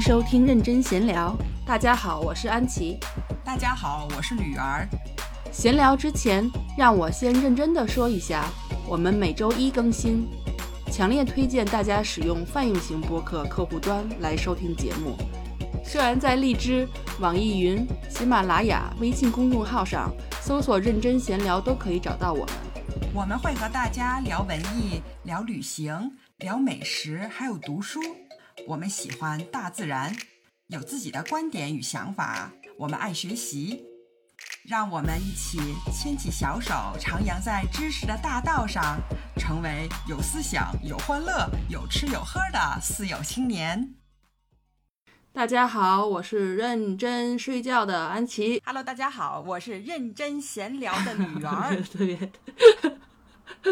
收听认真闲聊。大家好，我是安琪。大家好，我是吕儿。闲聊之前，让我先认真的说一下，我们每周一更新，强烈推荐大家使用泛用型播客客户端来收听节目。虽然在荔枝、网易云、喜马拉雅、微信公众号上搜索“认真闲聊”都可以找到我们。我们会和大家聊文艺、聊旅行、聊美食，还有读书。我们喜欢大自然，有自己的观点与想法。我们爱学习，让我们一起牵起小手，徜徉在知识的大道上，成为有思想、有欢乐、有吃有喝的四有青年。大家好，我是认真睡觉的安琪。Hello，大家好，我是认真闲聊的女儿。特别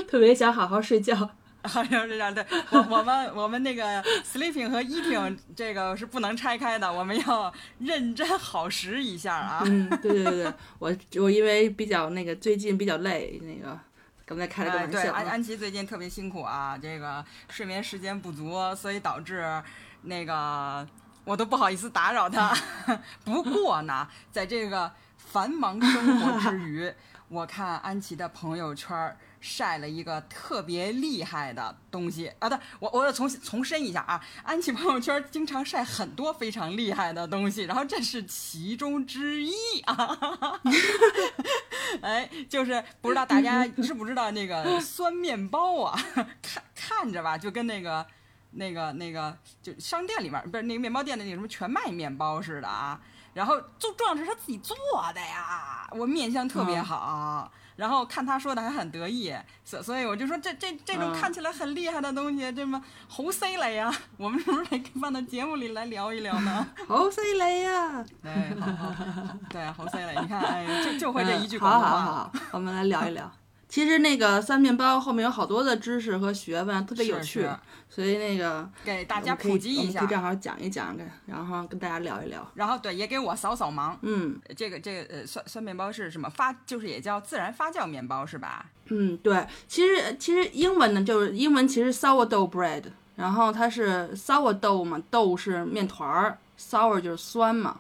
特别想好好睡觉。好像是这样，对我 我们我们那个 sleeping 和 eating 这个是不能拆开的，我们要认真好食一下啊。嗯，对对对对，我我因为比较那个最近比较累，那个刚才开了个哎，对，玩笑。安安琪最近特别辛苦啊，这个睡眠时间不足，所以导致那个我都不好意思打扰她。不过呢，在这个繁忙生活之余，我看安琪的朋友圈儿晒了一个特别厉害的东西啊！对，我我要重重申一下啊，安琪朋友圈经常晒很多非常厉害的东西，然后这是其中之一啊。哎，就是不知道大家知不知道那个酸面包啊？看看着吧，就跟那个那个那个就商店里面不是那个面包店的那个什么全麦面包似的啊。然后就重要是他自己做的呀，我面相特别好。然后看他说的还很得意，所所以我就说这这这种嗯看起来很厉害的东西，这么猴塞雷呀，我们是不是得放到节目里来聊一聊呢？猴塞雷呀！对，好好，对，猴塞雷，你看，哎，就就会这一句嗯广东话。好好好，我们来聊一聊。其实那个酸面包后面有好多的知识和学问，特别有趣，是所以那个给大家普及一下可以，正好讲一讲，然后跟大家聊一聊。然后对，也给我扫扫盲。嗯这个这个呃，酸酸面包是什么发？就是也叫自然发酵面包是吧？嗯，对，其实其实英文呢，就是英文其实 sourdough bread，然后它是 sourdough 嘛，豆是面团儿，sour 就是酸嘛。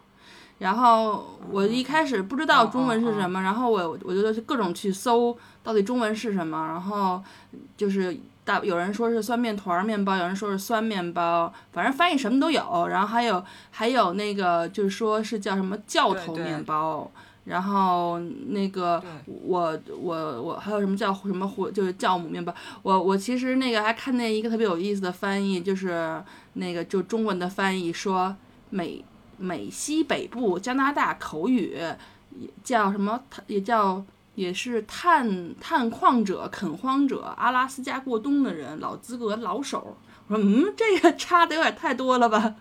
然后我一开始不知道中文是什么，然后我我就各种去搜到底中文是什么，然后就是大有人说是酸面团儿面包，有人说是酸面包，反正翻译什么都有。然后还有还有那个就是说是叫什么教头面包，然后那个我我我还有什么叫什么火就是酵母面包，我我其实那个还看见一个特别有意思的翻译，就是那个就中文的翻译说美美西北部加拿大口语也叫什么，也叫也是探探矿者、垦荒者、阿拉斯加过冬的人、老资格老手。我说嗯，这个差的有点太多了吧。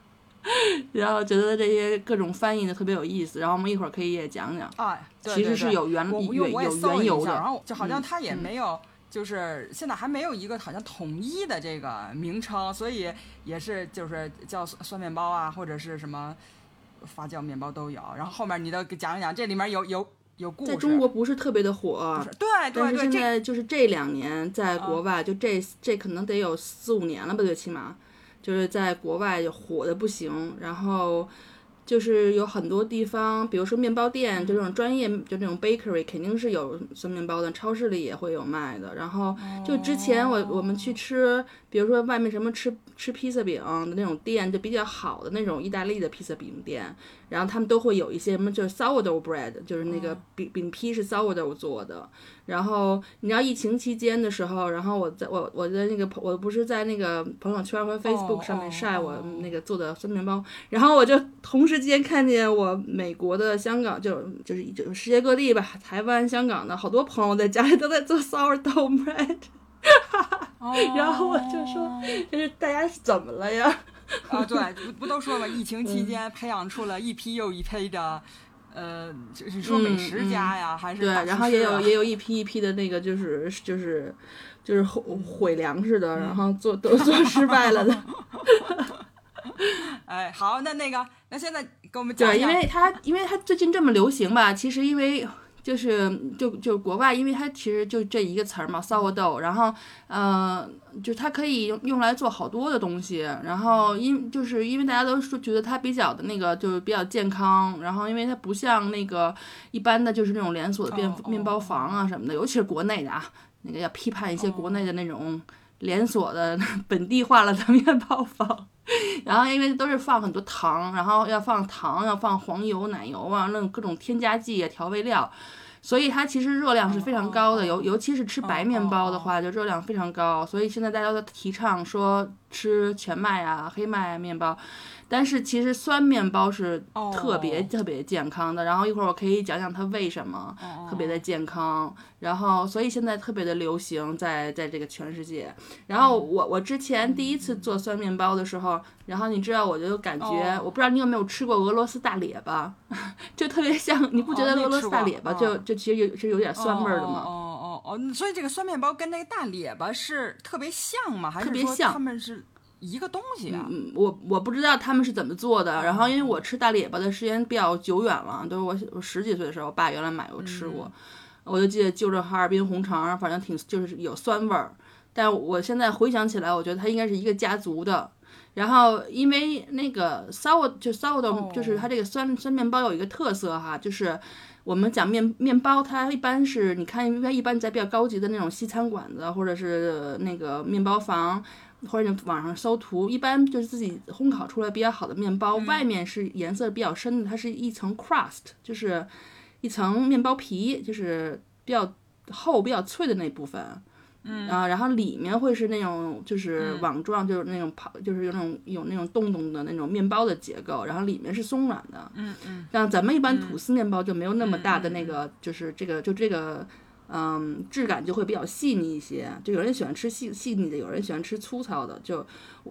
然后觉得这些各种翻译的特别有意思，然后我们一会儿可以也讲讲。啊，对其实是有原有搜了一下，缘由的然后就好像嗯它也没有，就是现在还没有一个好像统一的这个名称，所以也是就是叫酸酸面包啊，或者是什么发酵面包都有。然后后面你都给讲一讲，这里面有有有故事。在中国不是特别的火对但是对对，现在就是这两年在国啊外，就这这可能得有四五年了吧，最起码就是在国外就火的不行。然后就是有很多地方，比如说面包店，就这种专业，就这种 bakery 肯定是有酸面包的，超市里也会有卖的。然后就之前我我们去吃，比如说外面什么吃吃披萨饼的那种店，就比较好的那种意大利的披萨饼店，然后他们都会有一些什么，就是 sourdough bread，就是那个饼饼皮是 sourdough 做的。然后你知道疫情期间的时候，然后我在我我在那个朋我不是在那个朋友圈和 Facebook 上面晒我哦那个做的酸面包，然后我就同时间看见我美国的、香港就就是就是世界各地吧，台湾、香港的好多朋友在家里都在做 sourdough bread，然后我就说就是大家是怎么了呀？啊，对，不不都说嘛，疫情期间培养出了一批又一批的，呃，就是说美食家呀，还是对，然后也有也有一批一批的那个就是就是就是毁毁粮食的，然后做都做失败了的。哎，好，那那个，那现在给我们讲对，因为它因为它最近这么流行吧，其实因为就是就就国外，因为它其实就这一个词儿嘛，sourdough，然后呃，就它可以用用来做好多的东西，然后因就是因为大家都说觉得它比较的那个就是比较健康，然后因为它不像那个一般的就是那种连锁的面面包房啊什么的，尤其是国内的啊，那个要批判一些国内的那种连锁的 本地化了的面包房。然后因为都是放很多糖，然后要放糖，要放黄油、奶油啊，那种各种添加剂啊、调味料，所以它其实热量是非常高的，尤尤其是吃白面包的话，就热量非常高。所以现在大家都提倡说吃全麦啊、黑麦面包，但是其实酸面包是特别哦特别健康的。然后一会儿我可以讲讲它为什么特别的健康。然后所以现在特别的流行在在这个全世界。然后我我之前第一次做酸面包的时候，然后你知道我就感觉，哦我不知道你有没有吃过俄罗斯大列巴，就特别像，你不觉得俄罗斯大列巴哦就就其实有是有点酸味儿的吗？哦哦哦哦，所以这个酸面包跟那个大列巴是特别像吗？还是说特别像他们是一个东西啊？嗯，我我不知道他们是怎么做的。然后因为我吃大列巴的时间比较久远了，都是我我十几岁的时候，我爸原来买过吃过，我就记得就着哈尔滨红肠，反正挺就是有酸味儿。但我现在回想起来，我觉得它应该是一个家族的。然后因为那个 sour 就 sourdough 就是它这个酸酸面包有一个特色哈，就是我们讲面面包，它一般是你看一般一般在比较高级的那种西餐馆子或者是那个面包房。或者你网上搜图，一般就是自己烘烤出来比较好的面包，外面是颜色比较深的，它是一层 crust，就是一层面包皮，就是比较厚、比较脆的那部分。嗯啊，然后里面会是那种就是网状，就是那种泡，就是有那种有那种洞洞的那种面包的结构，然后里面是松软的。嗯嗯，像咱们一般吐司面包就没有那么大的那个，就是这个就这个。嗯，质感就会比较细腻一些，就有人喜欢吃细细腻的，有人喜欢吃粗糙的。就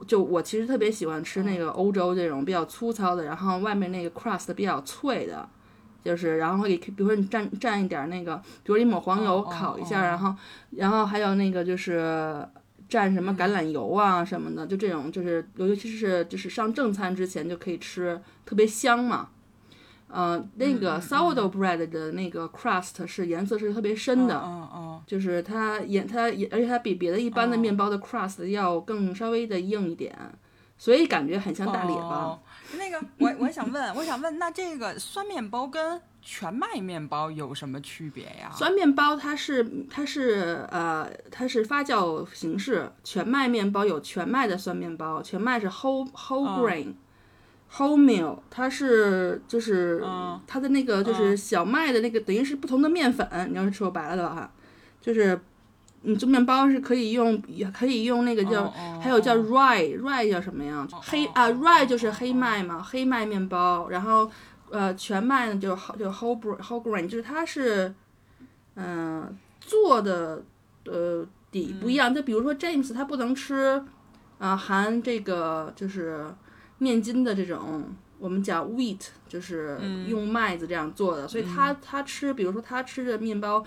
就我其实特别喜欢吃那个欧洲这种比较粗糙的，然后外面那个 crust 比较脆的，就是然后给比如说你蘸蘸一点那个，比如你抹黄油哦烤一下，哦然后然后还有那个就是蘸什么橄榄油啊什么的，就这种就是尤其是就是上正餐之前就可以吃，特别香嘛。呃，那个 sourdough bread 的那个 crust 是颜色是特别深的，就是它颜它也，而且它比别的一般的面包的 crust 要更稍微的硬一点，所以感觉很像大列巴。哦那个，我我想问，我想问，那这个酸面包跟全麦面包有什么区别呀？酸面包它是它是呃它是发酵形式，全麦面包有全麦的酸面包，全麦是 whole whole grain、whole meal，它是就是嗯它的那个就是小麦的那个等于是不同的面粉，你要是说白了的话，就是你做面包是可以用也可以用那个叫、还有叫 rye rye 叫什么呀？黑啊 rye 就是黑麦嘛，黑麦面包，然后呃全麦呢就就 whole whole grain，就是它是嗯、呃做的呃底不一样。就比如说 James 他不能吃啊、呃含这个就是面筋的这种。我们讲 wheat 就是用麦子这样做的，所以他他吃，比如说他吃的面包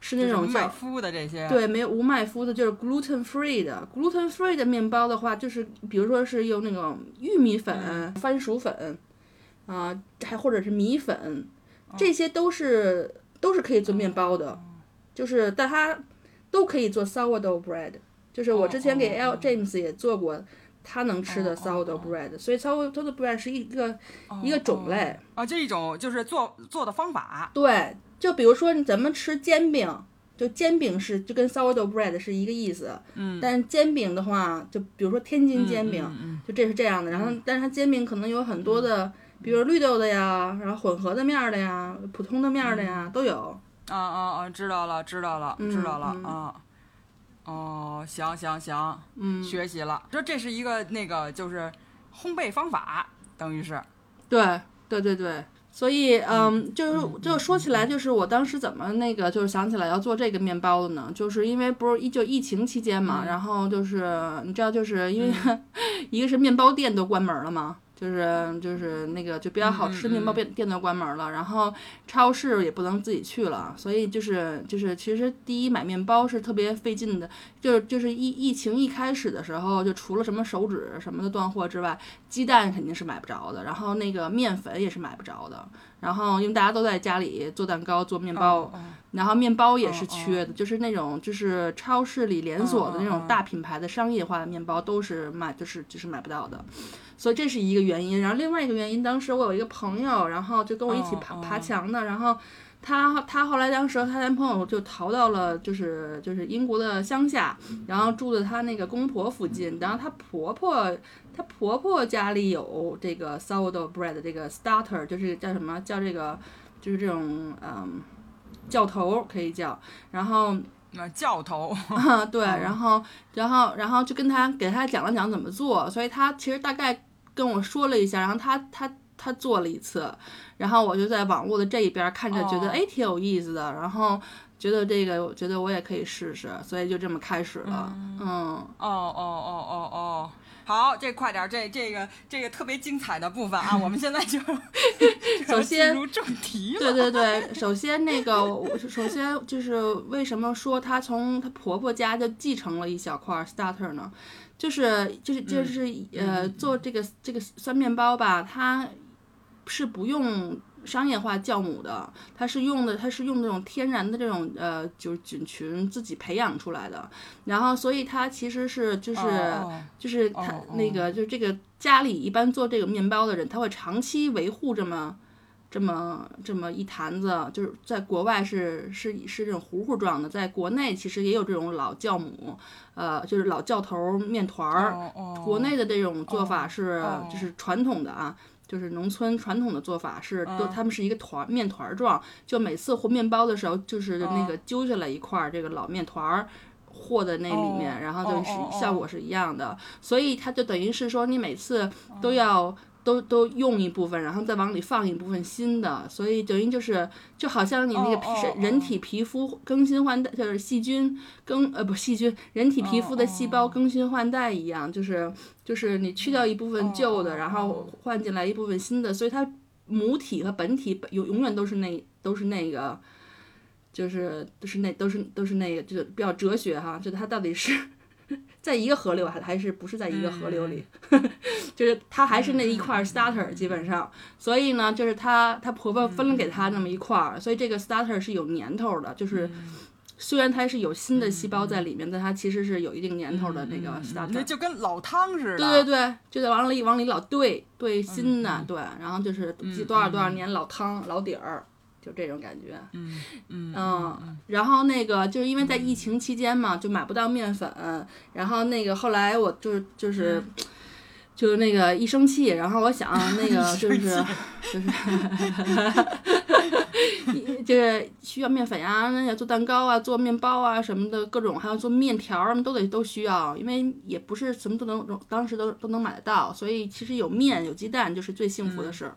是那种叫麦麸的这些，对，没有无麦麸的，就是 gluten free 的。gluten free 的面包的话，就是比如说是用那种玉米粉、番薯粉，啊、还或者是米粉，这些都是都是可以做面包的，就是但它都可以做 sourdough bread。就是我之前给 L James 也做过他能吃的 sourdough bread，、所以 sourdough bread 是一个、一个种类。啊，这一种就是做做的方法。对，就比如说你咱们吃煎饼，就煎饼是就跟 sourdough bread 是一个意思。嗯。但是煎饼的话，就比如说天津煎饼，就这是这样的。然后，但是它煎饼可能有很多的，比如绿豆的呀，然后混合的面儿的呀，普通的面儿的呀，都有。啊啊啊！知道了，知道了，知道了嗯啊。哦，行行行，嗯，学习了。说这是一个那个就是烘焙方法，等于是。对对对对，所以嗯，就是就说起来，就是我当时怎么那个就是想起来要做这个面包的呢？就是因为不是一就疫情期间嘛，然后就是你知道，就是因为、一个是面包店都关门了嘛。就是就是那个就比较好吃的面包嗯。店店都关门了，然后超市也不能自己去了，所以就是就是其实第一买面包是特别费劲的，就是就是疫疫情一开始的时候，就除了什么手指什么的断货之外，鸡蛋肯定是买不着的，然后那个面粉也是买不着的，然后因为大家都在家里做蛋糕做面包，然后面包也是哦。缺的，就是那种就是超市里连锁的那种大品牌的商业化的面包都是卖就是就是买不到的，所以这是一个原因。然后另外一个原因，当时我有一个朋友，然后就跟我一起爬爬墙的，然后。她她后来当时她男朋友就逃到了就是就是英国的乡下，然后住在她那个公婆附近，然后她婆婆她婆婆家里有这个 sourdough bread 这个 starter，就是叫什么叫这个就是这种嗯教头可以叫，然后那教头，啊，对，然后，然后，然后就跟他给他讲了讲怎么做，所以他其实大概跟我说了一下，然后他他他做了一次，然后我就在网络的这一边看着，觉得哦哎挺有意思的，然后觉得这个我觉得我也可以试试，所以就这么开始了，嗯哦哦哦哦哦。好，这快点儿，这这个这个特别精彩的部分啊，我们现在就 就 要先进入正题了。对对对，首先那个，我首先就是为什么说她从她婆婆家就继承了一小块 starter 呢？就是就是就是呃，做这个这个酸面包吧，它是不用商业化酵母的，它是用的它是用那种天然的这种呃就是菌群自己培养出来的，然后所以它其实是就是。哦就是他哦哦那个，就是这个家里一般做这个面包的人，他会长期维护这么这么这么一坛子，就是在国外是是是这种糊糊状的，在国内其实也有这种老酵母，呃，就是老教头面团儿。哦哦国内的这种做法是哦就是传统的啊。就是农村传统的做法是，都他们是一个团面团儿状，就每次和面包的时候，就是那个揪下来一块儿这个老面团儿，和在那里面，哦然后就是效果是一样的，所以它就等于是说你每次都要。都都用一部分，然后再往里放一部分新的，所以等于就是就好像你那个皮、人体皮肤更新换代，就是细菌更呃不细菌，人体皮肤的细胞更新换代一样，就是就是你去掉一部分旧的，然后换进来一部分新的，所以它母体和本体永永远都是那都是那个，就是都是那都是都是那个，就是比较哲学哈，就它到底是 在一个河流还还是不是在一个河流里，就是她还是那一块 starter 基本上，所以呢，就是她她婆婆分了给她那么一块儿，所以这个 starter 是有年头的，就是。虽然它是有新的细胞在里面，但它其实是有一定年头的那个 starter。那就跟老汤似的。对对对，就在往里往里老兑兑新的，对，然后就是多少多少年老汤老底儿，就这种感觉。嗯嗯嗯，然后那个就是因为在疫情期间嘛，就买不到面粉，然后那个后来我就是就是。就是那个一生气，然后我想 那个就是就是 就是需要面粉呀，那要做蛋糕啊，做面包啊什么的，各种还要做面条儿，都得都需要，因为也不是什么都能当时都都能买得到，所以其实有面有鸡蛋就是最幸福的事儿。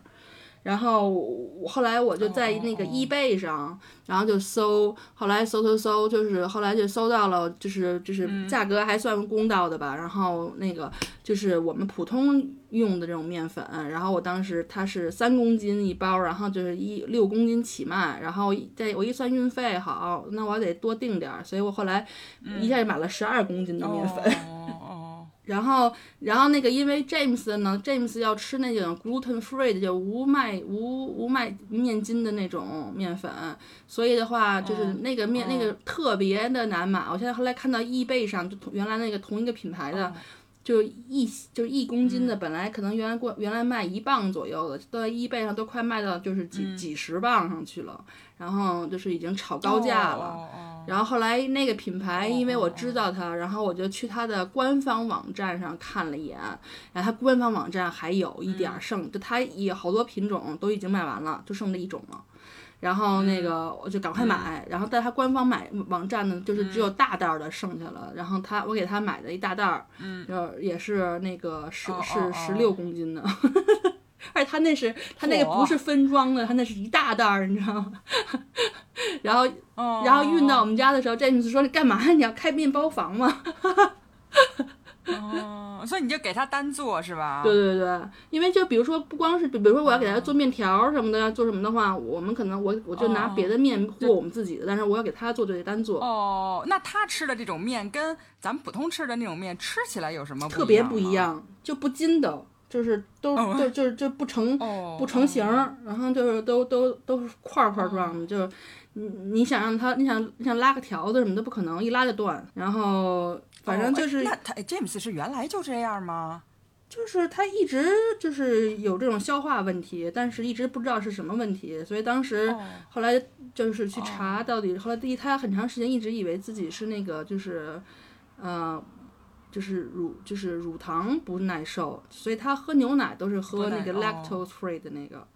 然后我后来我就在那个哦。哦哦 eBay 上，然后就搜，后来搜搜搜，就是后来就搜到了，就是就是嗯。价格还算公道的吧。然后那个就是我们普通用的这种面粉，然后我当时它是三公斤一包，然后就是一六公斤起卖，然后再我一算运费好，那我得多订点儿，所以我后来一下就买了十二公斤的面粉。哦哦然后，然后那个，因为 James 呢，James 要吃那种 gluten free 的，就无麦无无麦面筋的那种面粉，所以的话，就是那个面、那个特别的难买。我现在后来看到易贝上，就同原来那个同一个品牌的，就一就是一公斤的，本来可能原来过原来卖一磅左右的，都在易贝上都快卖到就是几、几十磅上去了，然后就是已经炒高价了。哦哦然后后来那个品牌，因为我知道它，然后我就去它的官方网站上看了一眼，然后它官方网站还有一点儿剩，就它也好多品种都已经卖完了，就剩这一种了。然后那个我就赶快买，然后在它官方买网站呢，就是只有大袋儿的剩下了。然后他我给他买的一大袋儿，嗯，也是那个十哦是哦。十六公斤的，而且他那是他那个不是分装的，他那是一大袋儿，你知道吗？然后哦，然后运到我们家的时候，詹姆斯说：“你干嘛？你要开面包房吗 哦，所以你就给他单做是吧？对对对，因为就比如说不光是，比如说我要给他做面条什么的，要做什么的话，我们可能我我就拿别的面或我们自己的，但是我要给他做就得单做。哦，那他吃的这种面跟咱们普通吃的那种面吃起来有什么特别不一一样？就不筋道，就是都就就就不成不成形，然后就是都都都是块块状的，就你你想让他你想你想拉个条子什么的不可能，一拉就断，然后。反正就是那他 James 是原来就这样吗？就是他一直就是有这种消化问题，但是一直不知道是什么问题，所以当时后来就是去查到底。后来第一，他很长时间一直以为自己是那个就是，呃，就是乳就是乳糖不耐受，所以他喝牛奶都是喝那个 lactose free 的那个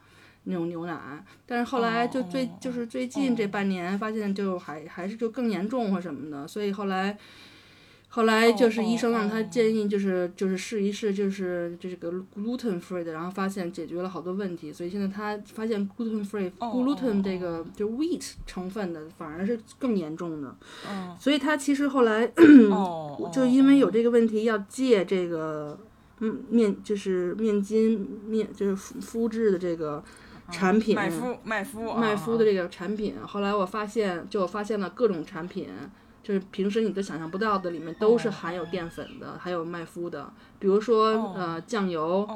那种牛奶。但是后来就最就是最近这半年发现就还还是就更严重或什么的，所以后来。后来就是医生让他建议，就是就是试一试，就是这个 gluten free 的，然后发现解决了好多问题，所以现在他发现 gluten free gluten 这个就 wheat 成分的反而是更严重的，所以他其实后来 就因为有这个问题要戒这个嗯面就是面筋面就是肤质的这个产品麦麸的这个产品，后来我发现就我发现了各种产品。就是平时你都想象不到的，里面都是含有淀粉的，还有麦麸的。比如说呃酱油，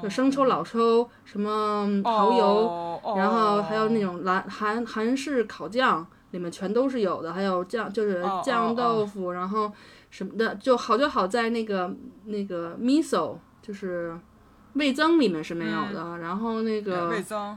就生抽、老抽，什么蚝油，然后还有那种蓝韩韩式烤酱，里面全都是有的。还有酱就是酱豆腐，然后什么的，就好就好在那个那个 miso 就是味增里面是没有的。然后那个味增。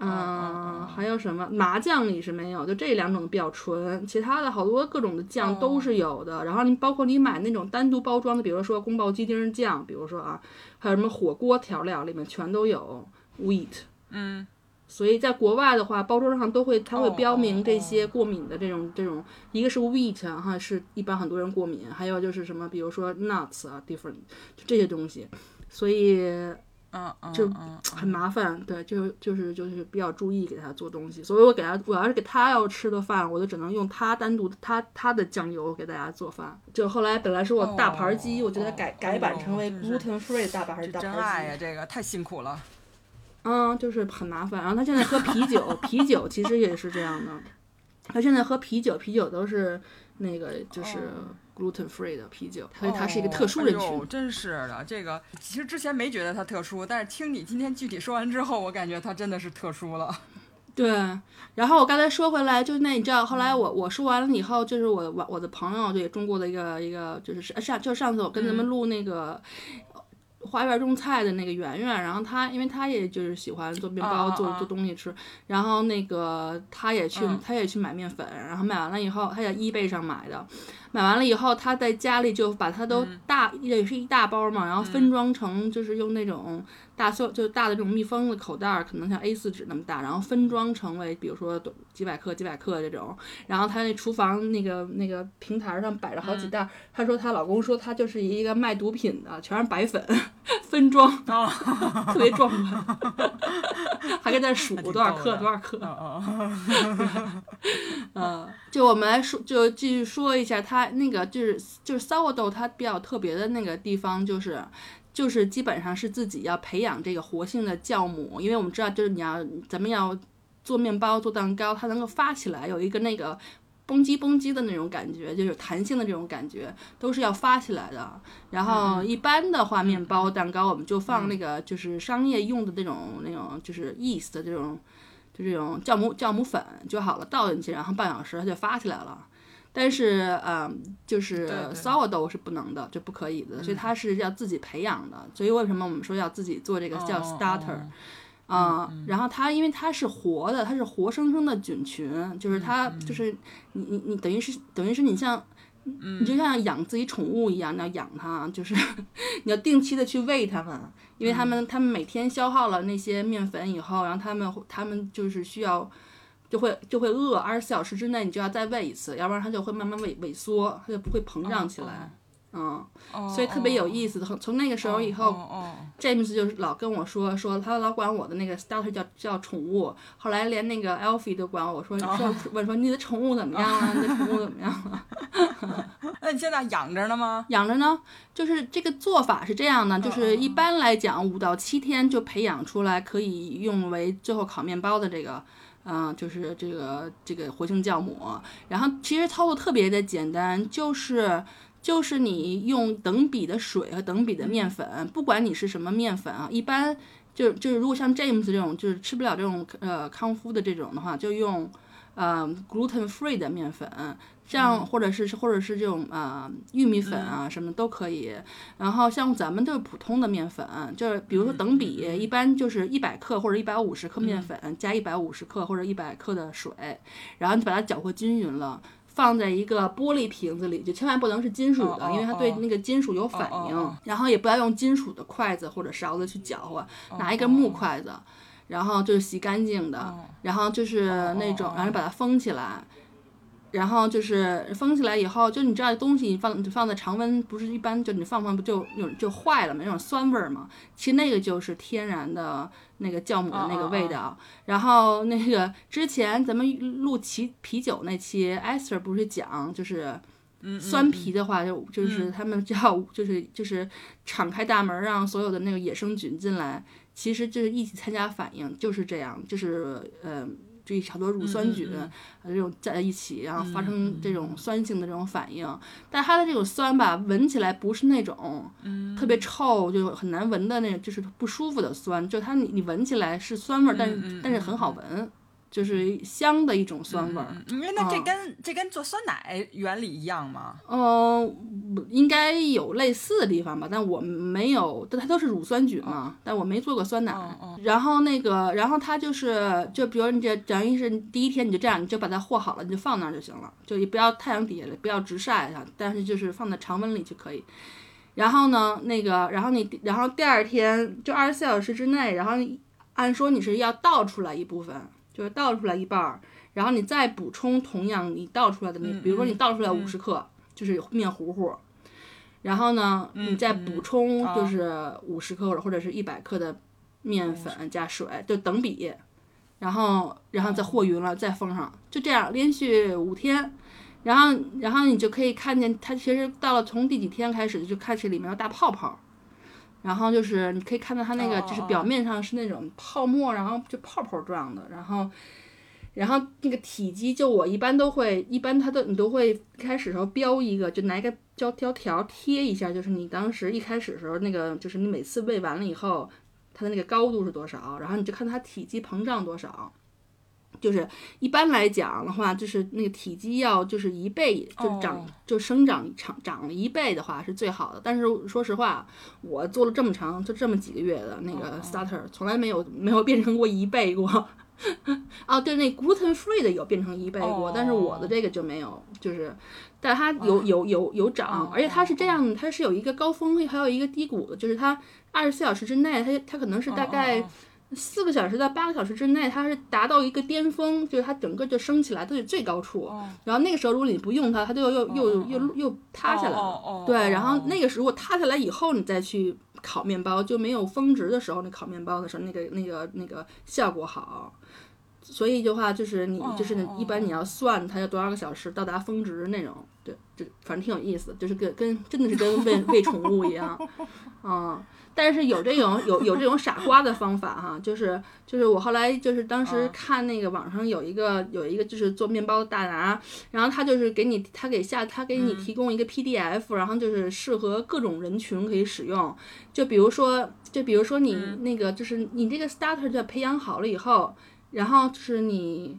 嗯，还有什么麻酱里是没有，就这两种比较纯，其他的好多各种的酱都是有的。然后你包括你买那种单独包装的，比如说宫保鸡丁酱，比如说啊，还有什么火锅调料里面全都有 wheat。嗯，所以在国外的话，包装上都会它会标明这些过敏的这种这种，一个是 wheat 哈，是一般很多人过敏，还有就是什么，比如说 nuts 啊，different 就这些东西，所以。嗯，就很麻烦，对，就就是就是比较注意给他做东西，所以我给他，我要是给他要吃的饭，我就只能用他单独他他的酱油给大家做饭。就后来本来是我大盘鸡，我觉得改改版成为 gluten free 大盘大盘鸡。真爱呀，这个太辛苦了。嗯，就是很麻烦。然后他现在喝啤酒，啤酒其实也是这样的。他现在喝啤酒，啤酒都是那个就是。Gluten free 的啤酒，所以它是一个特殊人群。真是的，这个其实之前没觉得它特殊，但是听你今天具体说完之后，我感觉它真的是特殊了。对，然后我刚才说回来，就那你知道，后来我我说完了以后，就是我我我的朋友，对中国的一个一个，就是上就上次我跟咱们录那个。花园种菜的那个圆圆，然后她，因为她也就是喜欢做面包，做做东西吃，然后那个她也去，她也去买面粉，然后买完了以后，她在 eBay 上买的，买完了以后，她在家里就把它都大，也是一大包嘛，然后分装成就是用那种。大塑就大的这种密封的口袋儿，可能像 A 四纸那么大，然后分装成为，比如说几百克、几百克这种。然后她那厨房那个那个平台上摆着好几袋。她说她老公说她就是一个卖毒品的，全是白粉 分装，特别壮观，还跟那数多少克多少克。嗯，就我们来说，就继续说一下，它那个就是就是 sourdough，它比较特别的那个地方就是。就是基本上是自己要培养这个活性的酵母，因为我们知道，就是你要咱们要做面包、做蛋糕，它能够发起来，有一个那个嘣叽嘣叽的那种感觉，就是弹性的这种感觉，都是要发起来的。然后一般的话，面包、蛋糕，我们就放那个就是商业用的那种那种就是 yeast 的这种就这种酵母酵母粉就好了，倒进去，然后半小时它就发起来了。但是，嗯，就是 sourdough 是不能的，就不可以的，所以它是要自己培养的。所以为什么我们说要自己做这个叫 starter？啊，然后它因为它是活的，它是活生生的菌群，就是它就是你你你等于是等于是你像你就像养自己宠物一样，你要养它，就是 你要定期的去喂它们，因为它们它们每天消耗了那些面粉以后，然后它们它们就是需要。就会就会饿，二十四小时之内你就要再喂一次，要不然它就会慢慢萎萎缩，它就不会膨胀起来。嗯，哦所以特别有意思的。从从那个时候以后，哦哦 James 就是老跟我说说，他老管我的那个 starter 叫叫宠物，后来连那个 Alfie 都管我说说问说你的宠物怎么样了？你的宠物怎么样了？哦 那你现在养着呢吗？养着呢，就是这个做法是这样的，就是一般来讲五到七天就培养出来可以用为最后烤面包的这个。嗯、就是这个这个活性酵母，然后其实操作特别的简单，就是就是你用等比的水和等比的面粉，不管你是什么面粉啊，一般就就是如果像 James 这种就是吃不了这种呃康夫的这种的话，就用呃 gluten free 的面粉，这样或者是或者是这种呃玉米粉啊什么都可以。然后像咱们就是普通的面粉，就是比如说等比，一般就是一百克或者一百五十克面粉加一百五十克或者一百克的水，然后你把它搅和均匀了。放在一个玻璃瓶子里，就千万不能是金属的，因为它对那个金属有反应。然后也不要用金属的筷子或者勺子去搅和，拿一根木筷子，然后就是洗干净的，哦然后就是那种，然后把它封起来。然后就是封起来以后，就你知道东西放放在常温，不是一般就你放放不就有就坏了嘛，那种酸味儿嘛。其实那个就是天然的那个酵母的那个味道。然后那个之前咱们录啤啤酒那期，Esther 不是讲就是。酸啤的话，就就是他们叫就是就是敞开大门让所有的那个野生菌进来，其实就是一起参加反应，就是这样，就是呃，这好多乳酸菌呃这种在一起，然后发生这种酸性的这种反应。但它的这种酸吧，闻起来不是那种特别臭，就很难闻的那种，就是不舒服的酸，就它你你闻起来是酸味儿，但是但是很好闻，就是香的一种酸味儿。嗯，因为那这跟、这跟做酸奶原理一样吗？嗯，应该有类似的地方吧，但我没有，但它都是乳酸菌嘛，但我没做过酸奶。然后那个，然后它就是，就比如你这等于是第一天你就这样，你就把它和好了，你就放那儿就行了，就也不要太阳底下，不要直晒它，但是就是放在常温里就可以。然后呢，那个，然后你，然后第二天就二十四小时之内，然后按说你是要倒出来一部分，就是倒出来一半儿，然后你再补充同样你倒出来的面，比如说你倒出来五十克，就是面糊糊，然后呢，你再补充就是五十克或者或者是一百克的面粉加水，就等比，然后然后再和匀了再封上，就这样连续五天。然后，然后你就可以看见它其实到了从第几天开始就开始里面有大泡泡，然后就是你可以看到它那个就是表面上是那种泡沫，然后就泡泡状的，然后，然后那个体积就我一般都会，一般它都你都会开始时候标一个，就拿一个胶胶条贴一下，就是你当时一开始时候那个就是你每次喂完了以后，它的那个高度是多少，然后你就看它体积膨胀多少。就是一般来讲的话，就是那个体积要就是一倍，就长、哦就生长长长了一倍的话是最好的。但是说实话，我做了这么长就这么几个月的那个 starter，、从来没有没有变成过一倍过。哦，对，那 gluten free 的有变成一倍过，但是我的这个就没有，就是，但它有有有有涨，而且它是这样的，它是有一个高峰，还有一个低谷的，就是它二十四小时之内，它它可能是大概。四个小时到八个小时之内，它是达到一个巅峰，就是它整个就升起来，都是最高处。然后那个时候，如果你不用它，它就又又又又塌下来了。哦哦对，然后那个时候塌下来以后，你再去烤面包，就没有峰值的时候，那烤面包的时候，那个那个那个效果好。所以的话，就是你就是一般你要算它要多少个小时到达峰值那种，对，就反正挺有意思，就是跟跟真的是跟喂 喂宠物一样，嗯。但是有这种有有这种傻瓜的方法哈，就是就是我后来就是当时看那个网上有一个有一个就是做面包的大拿，然后他就是给你他给下他给你提供一个 PDF，、然后就是适合各种人群可以使用，就比如说就比如说你那个就是你这个 starter 就培养好了以后，然后就是你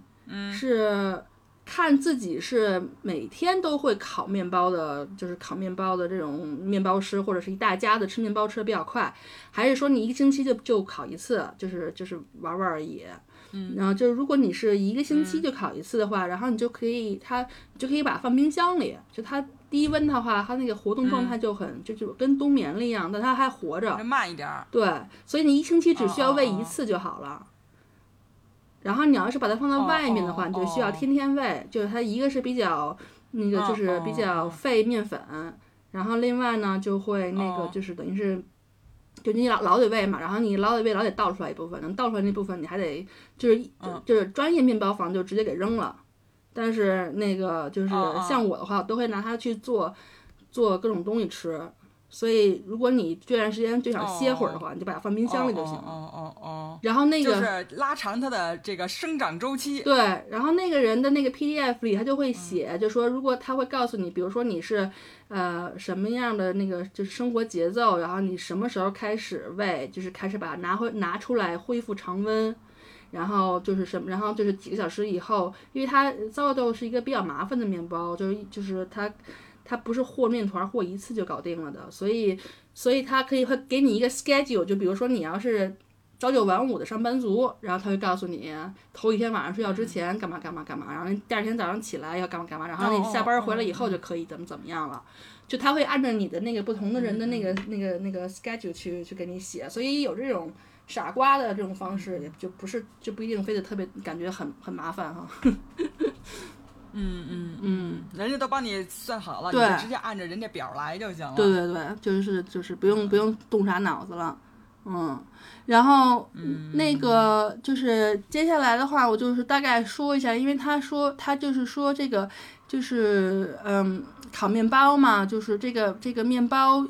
是。看自己是每天都会烤面包的，就是烤面包的这种面包师，或者是一大家子吃面包吃的比较快，还是说你一个星期就就烤一次，就是就是玩玩而已。嗯，然后就是如果你是一个星期就烤一次的话，然后你就可以它你就可以把它放冰箱里，就它低温的话，它那个活动状态就很、就就跟冬眠了一样，但它还活着。慢一点儿。对，所以你一星期只需要喂一次就好了。然后你要是把它放在外面的话，哦你就需要天天喂。就是它一个是比较那个，就是比较费面粉，然后另外呢就会那个哦就是等于是。就你老老得喂嘛，然后你老得喂，老得倒出来一部分，能倒出来那部分你还得就是就嗯就是专业面包房就直接给扔了，但是那个就是像我的话，我都会拿它去做做各种东西吃。所以如果你这段时间就想歇会儿的话，你就把它放冰箱里就行了。哦哦哦然后那哦，个、就是拉长它的这个生长周期。对，然后那个人的那个 PDF 里，他就嗯会写，就说如果他会告诉你，比如说你是呃什么样的那个就是生活节奏，然后你什么时候开始喂，就是开始把它拿回拿出来恢复常温。然后就是什么，然后就是几个小时以后，因为它糟豆是一个比较麻烦的面包，就是就是它它不是和面团和一次就搞定了的，所以所以它可以会给你一个 schedule，就比如说你要是朝九晚五的上班族，然后他会告诉你头一天晚上睡觉之前干嘛干嘛干嘛，然后第二天早上起来要干嘛干嘛，然后你下班回来以后就可以怎么怎么样了。就他会按照你的那个不同的人的那个那个那个 schedule 去去给你写，所以有这种傻瓜的这种方式，也就不是就不一定非得特别感觉很很麻烦哈。嗯嗯嗯，人家都帮你算好了，你就直接按着人家表来就行了。对对对，就是就是不用不用动啥脑子了，嗯，然后那个就是接下来的话，我就是大概说一下，因为他说他就是说这个就是嗯烤面包嘛，就是这个这个面包。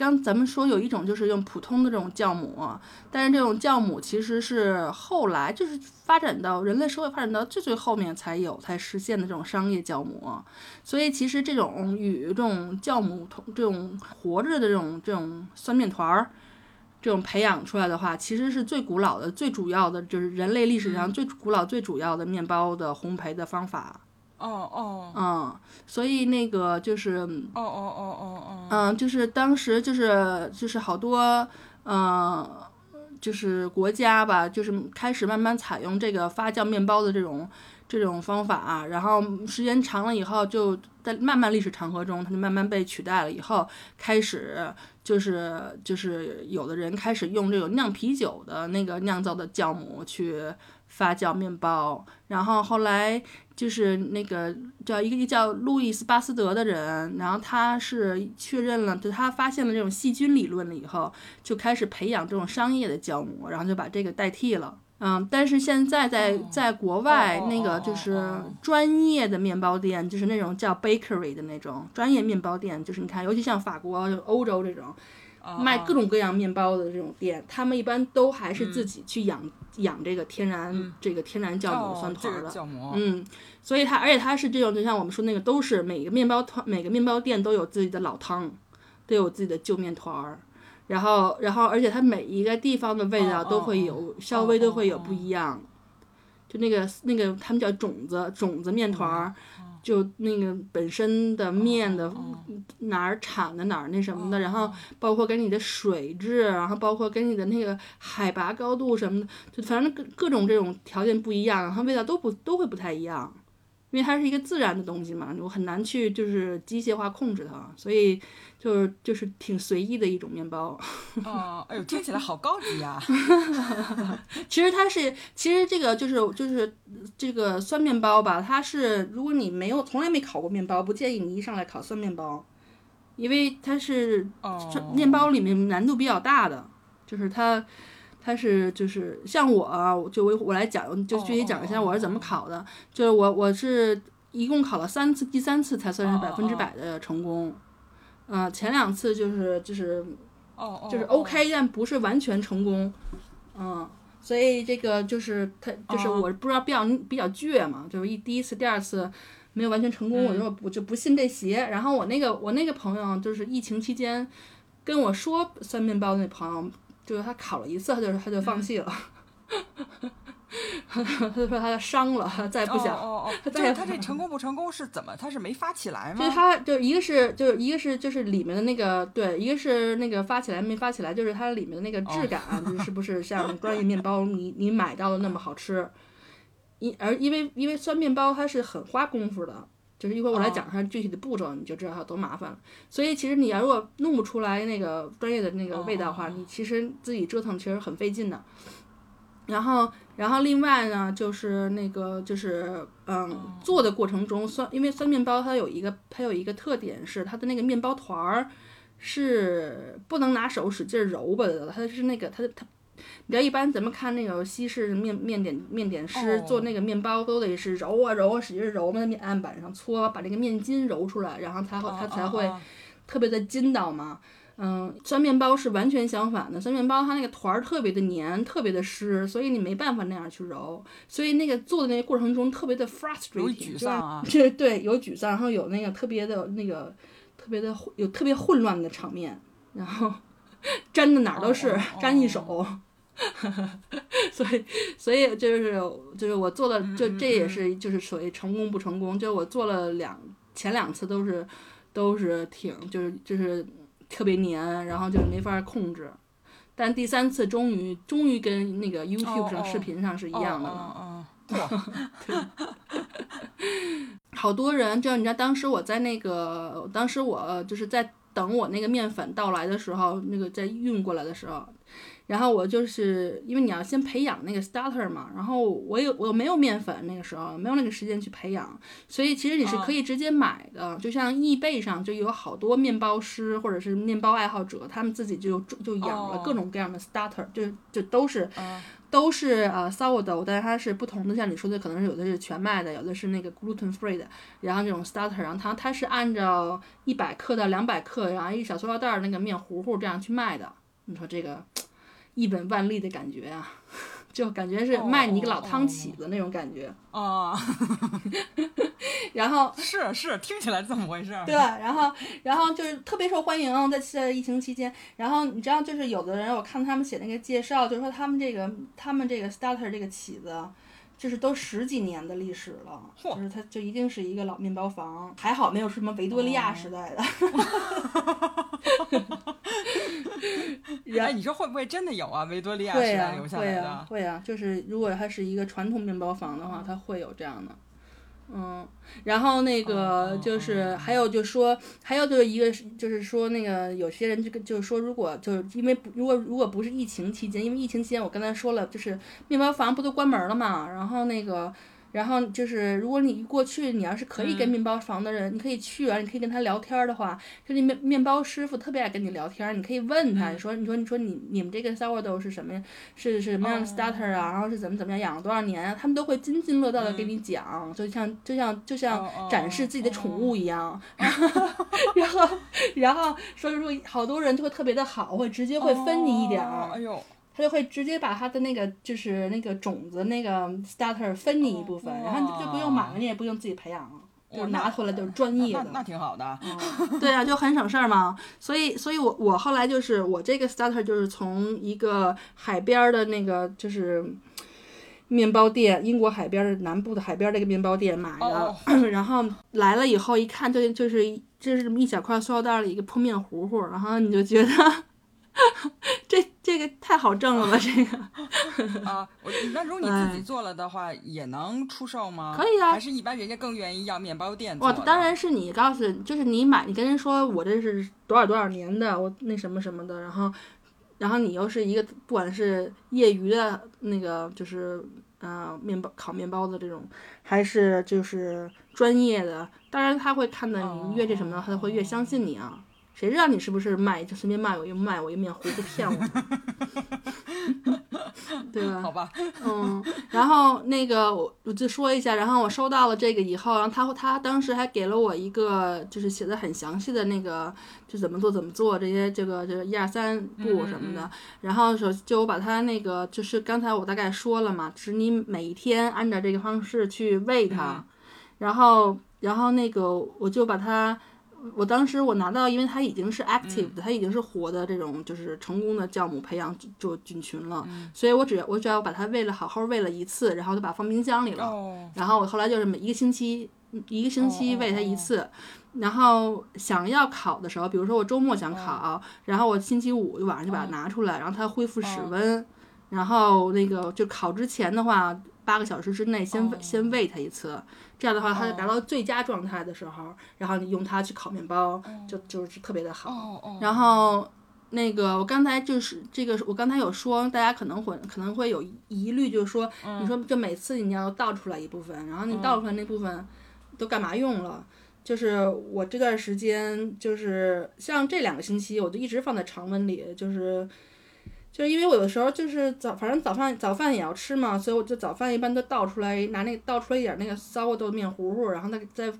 刚咱们说有一种就是用普通的这种酵母，但是这种酵母其实是后来就是发展到人类社会发展到最最后面才有才实现的这种商业酵母，所以其实这种与这种酵母同这种活着的这种这种酸面团儿，这种培养出来的话，其实是最古老的、最主要的，就是人类历史上最古老、最主要的面包的烘焙的方法。哦哦嗯，所以那个就是，哦哦哦哦哦，嗯，就是当时就是就是好多，嗯。就是国家吧，就是开始慢慢采用这个发酵面包的这种这种方法、然后时间长了以后，就在慢慢历史长河中，它就慢慢被取代了。以后开始就是就是有的人开始用这种酿啤酒的那个酿造的酵母去发酵面包，然后后来就是那个叫一个叫路易斯巴斯德的人，然后他是确认了，就他发现了这种细菌理论了以后，就开始培养这种商业的酵母，然后就把这个代替了。嗯，但是现在在在国外那个哦就是哦专业的面包店，就是那种叫 bakery 的那种专业面包店，就是你看，尤其像法国、欧洲这种哦卖各种各样面包的这种店，他们一般都还嗯。是自己去养养这个天然这个天然酵母酸团的。酵母，嗯，所以它，而且它是这种，就像我们说那个，都是每个面包团、每个面包店都有自己的老汤，都有自己的旧面团儿，然后，然后，而且它每一个地方的味道哦都会有，稍微都会有不哦。一样。就那个那个，他们叫种子种子面团儿，就那个本身的面的哪儿产的哪儿那什么的，然后包括跟你的水质，然后包括跟你的那个海拔高度什么的，就反正各各种这种条件不一样，然后味道都不都会不太一样，因为它是一个自然的东西嘛，我很难去就是机械化控制它，所以就是就是挺随意的一种面包。哦，哎呦，听起来好高级呀！其实它是，其实这个就是就是这个酸面包吧，它是如果你没有从来没烤过面包，不建议你一上来烤酸面包，因为它是哦，面包里面难度比较大的，就是它，它是就是像我啊，就我我来讲，就具体讲一下我是怎么烤的。就是我我是一共烤了三次，第三次才算是百分之百的成功。嗯、前两次就是就是哦哦，就是哦 OK，但不是完全成功。嗯，所以这个就是他就是哦我不知道比较比较倔嘛，就是一第一次、第二次没有完全成功，我就我就不信这邪。然后我那个我那个朋友就是疫情期间跟我说酸面包的那朋友，就是他考了一次，他就他就放弃了。他就说他伤了，再不想。哦哦哦，就再也是他这成功不成功是怎么？他是没发起来吗？就是他，就一个是，就是一个是，就是里面的那个，对，一个是那个发起来没发起来，就是它里面的那个质感，就是是不是像专业面包你你买到的那么好吃？因而因为因为酸面包它是很花功夫的，就是一会儿我来讲它具体的步骤，你就知道它有多麻烦了。所以其实你要如果弄不出来那个专业的那个味道的话，你其实自己折腾其实很费劲的。然后，然后另外呢，就是那个就是嗯，做的过程中酸，因为酸面包它有一个它有一个特点是它的那个面包团儿是不能拿手使劲揉吧的，它是那个它它。你知道一般咱们看那个西式面面点面点师哦做那个面包都得是揉啊揉啊使劲揉嘛，在面案板上搓，把这个面筋揉出来，然后它会它才会哦特别的筋道嘛。嗯，酸面包是完全相反的，酸面包它那个团儿特别的黏，特别的湿，所以你没办法那样去揉，所以那个做的那个过程中特别的 frustrating，有沮丧啊就是 对，有沮丧，然后有那个特别的那个特别的有特别混乱的场面，然后 粘的哪儿都是，粘一手。所以，所以就是就是我做嗯了，就这也是就是属于成功不成功。就我做了两前两次都是都是挺就是就是特别黏，然后就是没法控制。但第三次终于终于跟那个 YouTube 上哦视频上是一样的了。好多人，就你知道，当时我在那个，当时我就是在等我那个面粉到来的时候，那个在运过来的时候，然后我就是因为你要先培养那个 starter 嘛，然后我有我没有面粉，那个时候没有那个时间去培养，所以其实你是可以直接买的，就像易贝上就有好多面包师或者是面包爱好者，他们自己就就养了哦各种各样的 starter，、就就都是嗯都是呃 sourdough，但是它是不同的，像你说的，可能是有的是全麦的，有的是那个 gluten free 的，然后这种 starter，然后它它是按照一百克到两百克，然后一小塑料袋儿那个面糊糊这样去卖的。你说这个一本万利的感觉啊，就感觉是卖你一个老汤起子那种感觉。哦，然后是是，听起来这么回事儿。对，然后然后就是特别受欢迎，在在疫情期间。然后你知道，就是有的人我看他们写那个介绍，就是说他们这个他们这个 starter 这个起子。就是都十几年的历史了，就是它就一定是一个老面包房，还好没有什么维多利亚时代的。哎，你说会不会真的有啊？维多利亚会呀、时代留下来的？会啊、就是如果它是一个传统面包房的话，它会有这样的。嗯，然后那哦个哦就是还有就说，还有就是一个是就是说那个有些人就跟就是说，如果就是因为不如果如果不是疫情期间，因为疫情期间我刚才说了，就是面包房不都关门了嘛，然后那个。然后就是，如果你过去，你要是可以跟嗯面包房的人，你可以去啊，你可以跟他聊天儿的话，就那面面包师傅特别爱跟你聊天儿，你可以问他，嗯你说你说你说你你们这个 sourdough 是什么呀？是是什么样的 starter 啊？然后是怎么怎么样养了多少年啊？他们都会津津乐道的给你讲，就像就像就像展示自己的宠物一样。然后然后然后说说好多人就会特别的好，会直接会分你一点儿。哦哎呦，他就会直接把它的那个就是那个种子那个 starter 分你一部分，哦然后你就不用买了，你也不用自己培养了，就是拿回来就是专业的。那那挺好的。对啊，就很省事儿嘛。所以，所以我我后来就是我这个 starter 就是从一个海边儿的那个就是面包店，英国海边儿的南部的海边儿的一个面包店买的，哦然后来了以后一看就就是就是这么一小块塑料袋儿里一个破面糊糊，然后你就觉得 这这个太好挣了吧，这个。啊，我那如果你自己做了的话，也能出售吗？可以啊还是一般人家更愿意要面包店做哇，当然是你告诉，就是你买，你跟人说我这是多少多少年的，我那什么什么的，然后，然后你又是一个不管是业余的那个就是呃面包烤面包的这种，还是就是专业的，当然他会看到你越这什么的，他会越相信你啊。谁知道你是不是卖就随便卖我一卖我一面糊就骗我呢，对吧？好吧，嗯，然后那个我我就说一下，然后我收到了这个以后，然后他他当时还给了我一个就是写的很详细的那个就怎么做怎么做这些这个这个一二三步什么的，然后首就我把它那个就是刚才我大概说了嘛，就是你每一天按照这个方式去喂它，然后然后那个我就把它。我当时我拿到，因为它已经是 active 的，它已经是活的这种，就是成功的酵母培养就菌群了，所以我只要我只要把它喂了好好喂了一次，然后就把它放冰箱里了。哦，然后我后来就是每一个星期一个星期喂它一次，然后想要烤的时候，比如说我周末想烤，然后我星期五晚上就把它拿出来，然后它恢复室温，然后那个就烤之前的话，八个小时之内先喂、先喂它一次，这样的话它就达到最佳状态的时候，然后你用它去烤面包，就就是特别的好。然后，那个我刚才就是这个，我刚才有说，大家可能会可能会有疑虑，就是说，你说这每次你要倒出来一部分，然后你倒出来那部分都干嘛用了？就是我这段时间，就是像这两个星期，我就一直放在常温里，就是就是因为我有的时候就是早，反正早饭早饭也要吃嘛，所以我就早饭一般都倒出来，拿那倒出来一点那个骚豆面糊糊，然后再再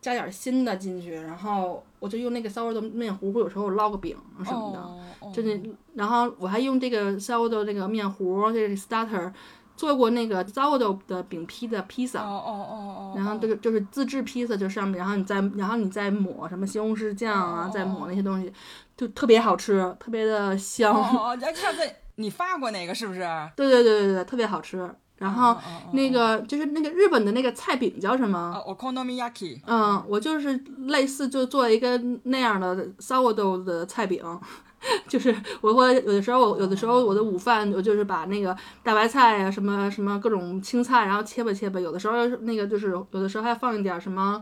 加点新的进去，然后我就用那个骚豆面糊糊，有时候我烙个饼什么的。就那，然后我还用这个 sourdough 这个面糊，这个 starter 做过那个 sourdough 的饼皮的披萨，哦哦哦哦，然后这个就是自制披萨，就上面，然后你再然后你再抹什么西红柿酱啊，再抹那些东西，就特别好吃，特别的香。哦 上次你发过那个是不是？对对对对对，特别好吃。然后那个就是那个日本的那个菜饼叫什么？我，okonomiyaki，嗯，我就是类似就做一个那样的 sourdough 的菜饼，就是我会有的时候我有的时候我的午饭我就是把那个大白菜呀、什么什么各种青菜，然后切吧切吧，有的时候那个就是有的时候还放一点什么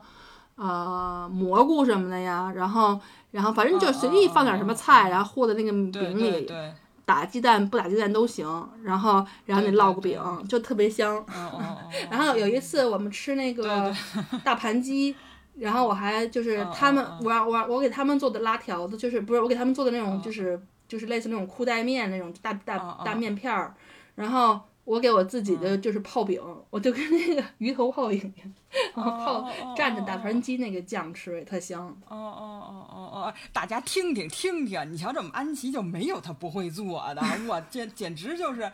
呃蘑菇什么的呀，然后然后反正就随意放点什么菜，然后和在那个饼里，打鸡蛋不打鸡蛋都行，然后然后你烙个对。饼就特别香。然后有一次我们吃那个 大盘鸡，然后我还就是嗯他们嗯，我让我我给他们做的拉条子，就是不是我给他们做的那种，嗯就是就是类似那种裤带面那种大大大面片儿，然后我给我自己的就是泡饼，我就跟那个鱼头泡饼一样，然后泡蘸着大盘鸡那个酱吃，也特香。哦哦哦哦哦！大家听听听听，你瞧，这么安琪就没有她不会做的，我简简直就是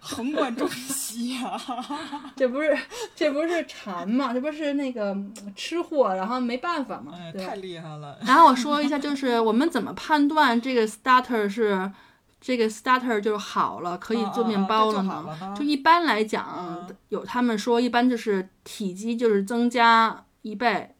横贯中西啊！这不是这不是馋嘛，这不是那个嗯吃货，然后没办法嘛，哎，太厉害了！然后我说一下，就是我们怎么判断这个 starter 是这个 starter 就是好了，可以做面包了嗯嗯嗯这就？一般来讲嗯，有他们说一般就是体积就是增加一倍。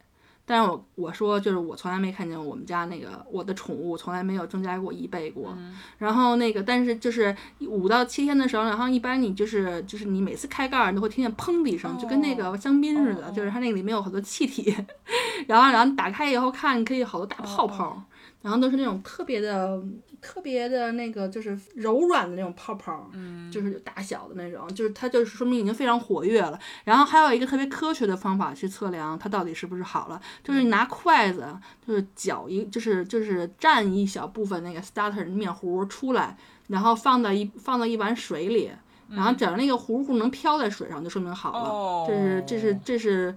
但是我我说就是我从来没看见我们家那个我的宠物从来没有增加过一倍过，嗯。然后那个但是就是五到七天的时候，然后一般你就是就是你每次开盖儿你都会听见砰的一声，就跟那个香槟似的，哦。就是它那个里面有很多气体，然后然后打开以后看，可以好多大泡泡，然后都是那种特别的特别的那个就是柔软的那种泡泡，嗯，就是大小的那种，就是它就是说明已经非常活跃了。然后还有一个特别科学的方法去测量它到底是不是好了，就是你拿筷子，就是搅一，就是就是蘸一小部分那个 starter 面糊出来，然后放到一放到一碗水里，然后只要那个糊糊能飘在水上，就说明好了。哦，这是这是这是。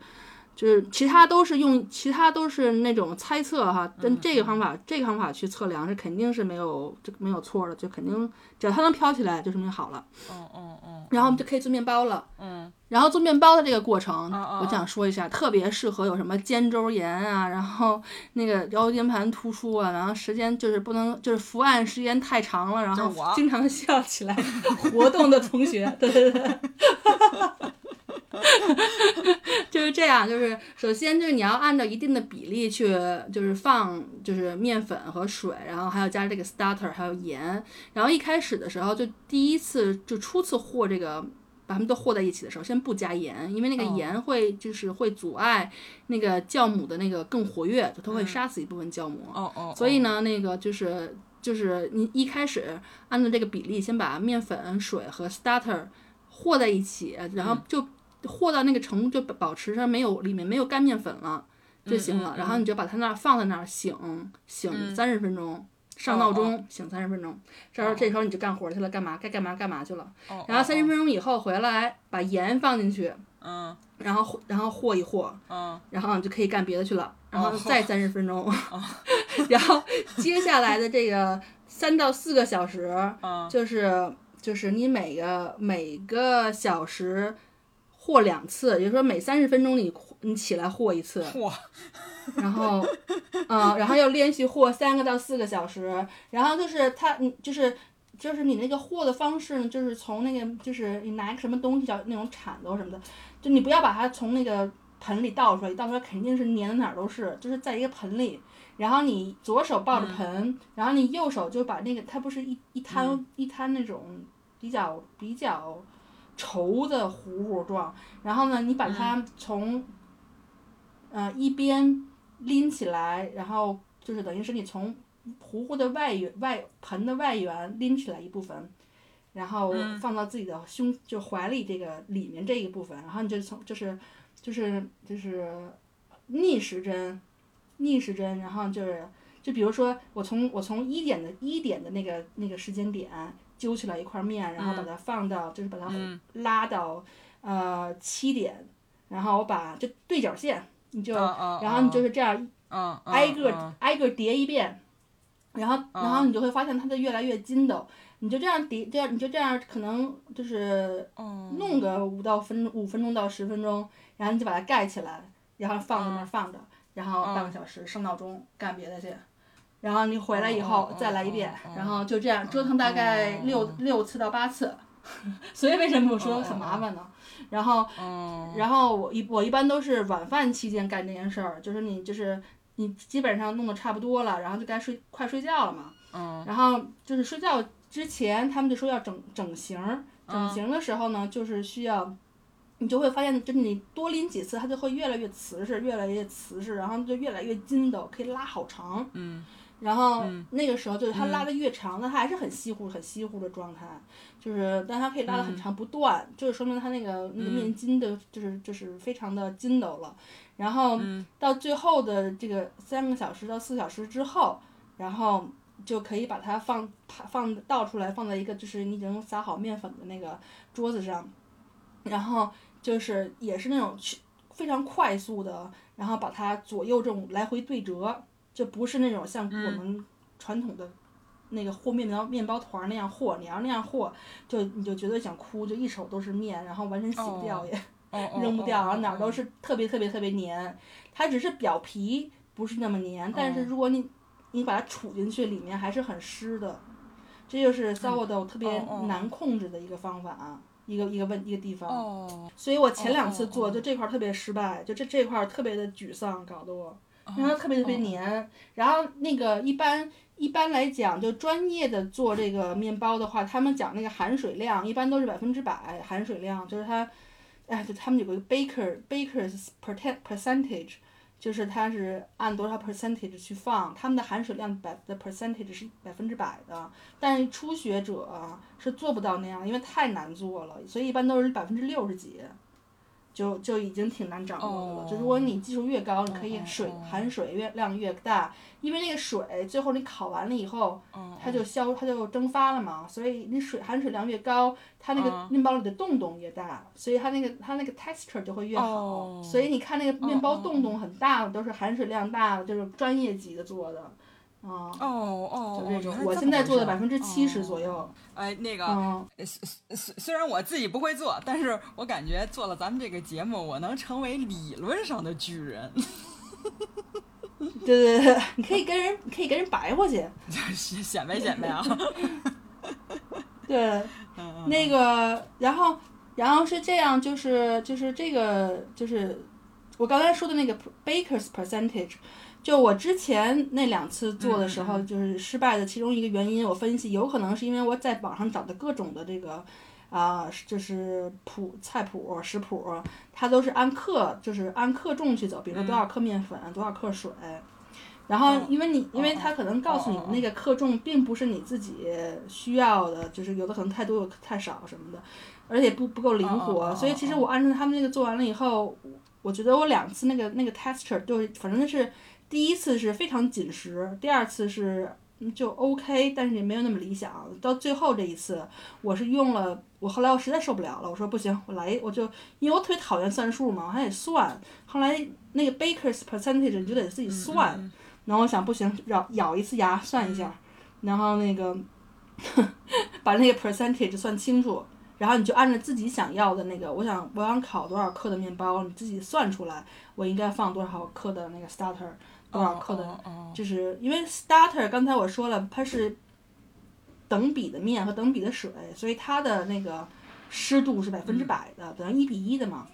就是其他都是用，其他都是那种猜测哈，但这个方法，这个方法去测量是肯定是没有这没有错的，就肯定只要它能飘起来，就说明好了。嗯嗯嗯然后我们就可以做面包了。嗯，然后做面包的这个过程，嗯我想说一下，特别适合有什么肩周炎啊，然后那个腰间盘突出啊，然后时间就是不能就是伏案时间太长了，然后经常笑起来活动的同学，对对对。就是这样，就是首先就是你要按照一定的比例去，就是放就是面粉和水，然后还要加这个 starter，还有盐。然后一开始的时候，就第一次就初次和这个把它们都和在一起的时候，先不加盐，因为那个哦盐会就是会阻碍那个酵母的那个更活跃，就它会嗯杀死一部分酵母。哦哦，所以呢，那个就是就是你一开始按照这个比例，先把面粉、水和 starter 和在一起，然后就和到那个程度，就保持着没有里面没有干面粉了就行了。嗯嗯嗯然后你就把它那儿放在那儿醒醒三十分钟。上闹钟，醒三十分钟，这时候这时候你就干活去了，干嘛该干嘛干嘛去了。哦，然后三十哦。分钟以后回来，把盐放进去，嗯。然后然后和一和，嗯。然后你就可以干别的去了，然后哦。再三十分钟，然后接下来的这个三到四个小时，嗯。就是就是你每个每个小时和两次，也就是说每三十分钟你你起来和一次，嚯，然后，嗯，然后要连续和三个到四个小时，然后就是它，你就是就是你那个和的方式呢，就是从那个就是你拿一个什么东西叫那种铲子什么的，就你不要把它从那个盆里倒出来，一倒出来肯定是粘的哪儿都是，就是在一个盆里，然后你左手抱着盆，然后你右手就把那个它不是一一摊、一摊那种比较比较稠的糊糊状，然后呢，你把它从、呃一边拎起来，然后就是等于是你从糊糊的外缘外盆的外缘拎起来一部分，然后嗯。放到自己的胸就怀里这个里面这一部分，然后你就从就是就是就是逆时针，逆时针，然后就是就比如说我从我从一点的一点的那个那个时间点揪起来一块面，然后把它放到就是把它嗯。拉到呃七点，然后我把就对角线，你就然后你就是这样挨个、嗯。挨个叠一遍，然后然后你就会发现它的越来越筋斗。你就这样叠，这样你就这样可能就是哦弄个五到分五分钟到十分钟，然后你就把它盖起来，然后放在那儿放着，然后半个小时设闹钟干别的去，然后你回来以哦后哦再来一遍然后就这样折腾大概哦六六次到八次，所以为什么我说很麻烦呢？然后嗯然后我一我一般都是晚饭期间干这件事儿，就是你就是你基本上弄得差不多了，然后就该睡快睡觉了嘛。嗯然后就是睡觉之前，他们就说要整整形儿，整嗯形的时候呢，就是需要。你就会发现，就是你多拎几次，它就会越来越瓷实，越来越瓷实，然后就越来越筋斗，可以拉好长。嗯然后嗯那个时候就是它拉的越长，那它还是很稀糊、很稀糊的状态，就是但它可以拉的很长不断，就是说明它那个那个面筋的，就是就是非常的筋斗了。然后嗯到最后的这个三个小时到四小时之后，然后就可以把它放放倒出来，放在一个就是你已经撒好面粉的那个桌子上，然后就是也是那种去非常快速的，然后把它左右这种来回对折，就不是那种像我们传统的那个和面包面包团儿那样和，你要那样和，就你就觉得想哭，就一手都是面，然后完全洗不掉哦也。哦 扔不掉，然后哪儿都是是特别特别特别黏，它只是表皮不是那么黏，但是如果你你把它杵进去，里面还是很湿的，这就是 sourdough 特别难控制的一个方法啊，一个一个问一个地方。哦。所以我前两次做哦。就这块儿特别失败，就这这块儿特别的沮丧，搞得我，哦然后特别特别黏，然后那个一般。一般来讲，就专业的做这个面包的话，他们讲那个含水量一般都是百分之百含水量，就是它，哎，就他们有个 baker baker's percent percentage，就是它是按多少 percentage 去放，他们的含水量百的 percentage 是百分之百的，但是初学者啊是做不到那样，因为太难做了，所以一般都是百分之六十几。就就已经挺难掌握的了。就如果你技术越高，你可以水含水越量越大，因为那个水最后你烤完了以后，哦它就消它就蒸发了嘛，所以你水含水量越高，它那个嗯。面包里的洞洞越大，所以它那个它那个 texture 就会越好。哦。所以你看那个面包洞洞很大的，都是含水量大的，就是专业级的做的，啊、哦哦，就这种。我现在做的百分之七十哦左右，哎，那个，虽虽虽然我自己不会做，但是我感觉做了咱们这个节目，我能成为理论上的巨人，对对对，你可以跟人，你可以跟人白活去。显显摆显摆啊。对，嗯那个，然后，然后是这样，就是就是这个，就是我刚才说的那个 baker's percentage，就我之前那两次做的时候，就是失败的其中一个原因，我分析有可能是因为我在网上找的各种的这个。啊、就是谱菜谱、食谱，它都是按克，就是按克重去走，比如说多少克面粉，多少克水。然后哦，因为你，因为哦它可能告诉你那个克重并不是你自己需要的，就是有的可能太多，有太少什么的，而且不不够灵活。所以其实我按照他们那个做完了以后，我觉得我两次那个那个 texture 就是反正是第一次是非常紧实，第二次是嗯就 OK，但是也没有那么理想。到最后这一次，我是用了，我后来我实在受不了了，我说不行，我来，我就因为我特别讨厌算数嘛，我还得算。后来那个 baker's percentage 你就得自己算。嗯然后我想不行，咬咬一次牙算一下，然后那个 把那个 percentage 算清楚，然后你就按照自己想要的那个，我想我想烤多少克的面包，你自己算出来，我应该放多少克的那个 starter，多少克的，就是因为 starter 刚才我说了，它是等比的面和等比的水，所以它的那个湿度是百分之百的，等于一比一的嘛。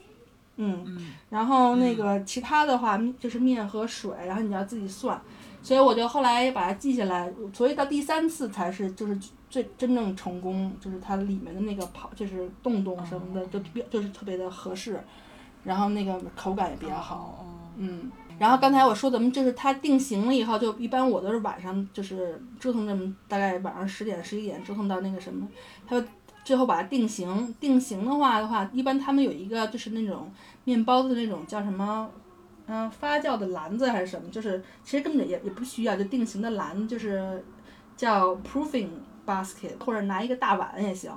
嗯，嗯。然后那个其他的话就是面和水，然后你要自己算，所以我就后来把它记下来，所以到第三次才是就是最真正成功，就是它里面的那个跑就是洞洞什么的就比就是特别的合适，然后那个口感也比较好，哦。嗯，然后刚才我说咱们就是它定型了以后，就一般我都是晚上就是折腾这么大概晚上十点十一点折腾到那个什么，它最后把它定型。定型的话的话，一般他们有一个就是那种面包的那种叫什么，嗯、发酵的篮子还是什么，就是其实根本也也不需要，就定型的篮就是叫 proofing basket，或者拿一个大碗也行。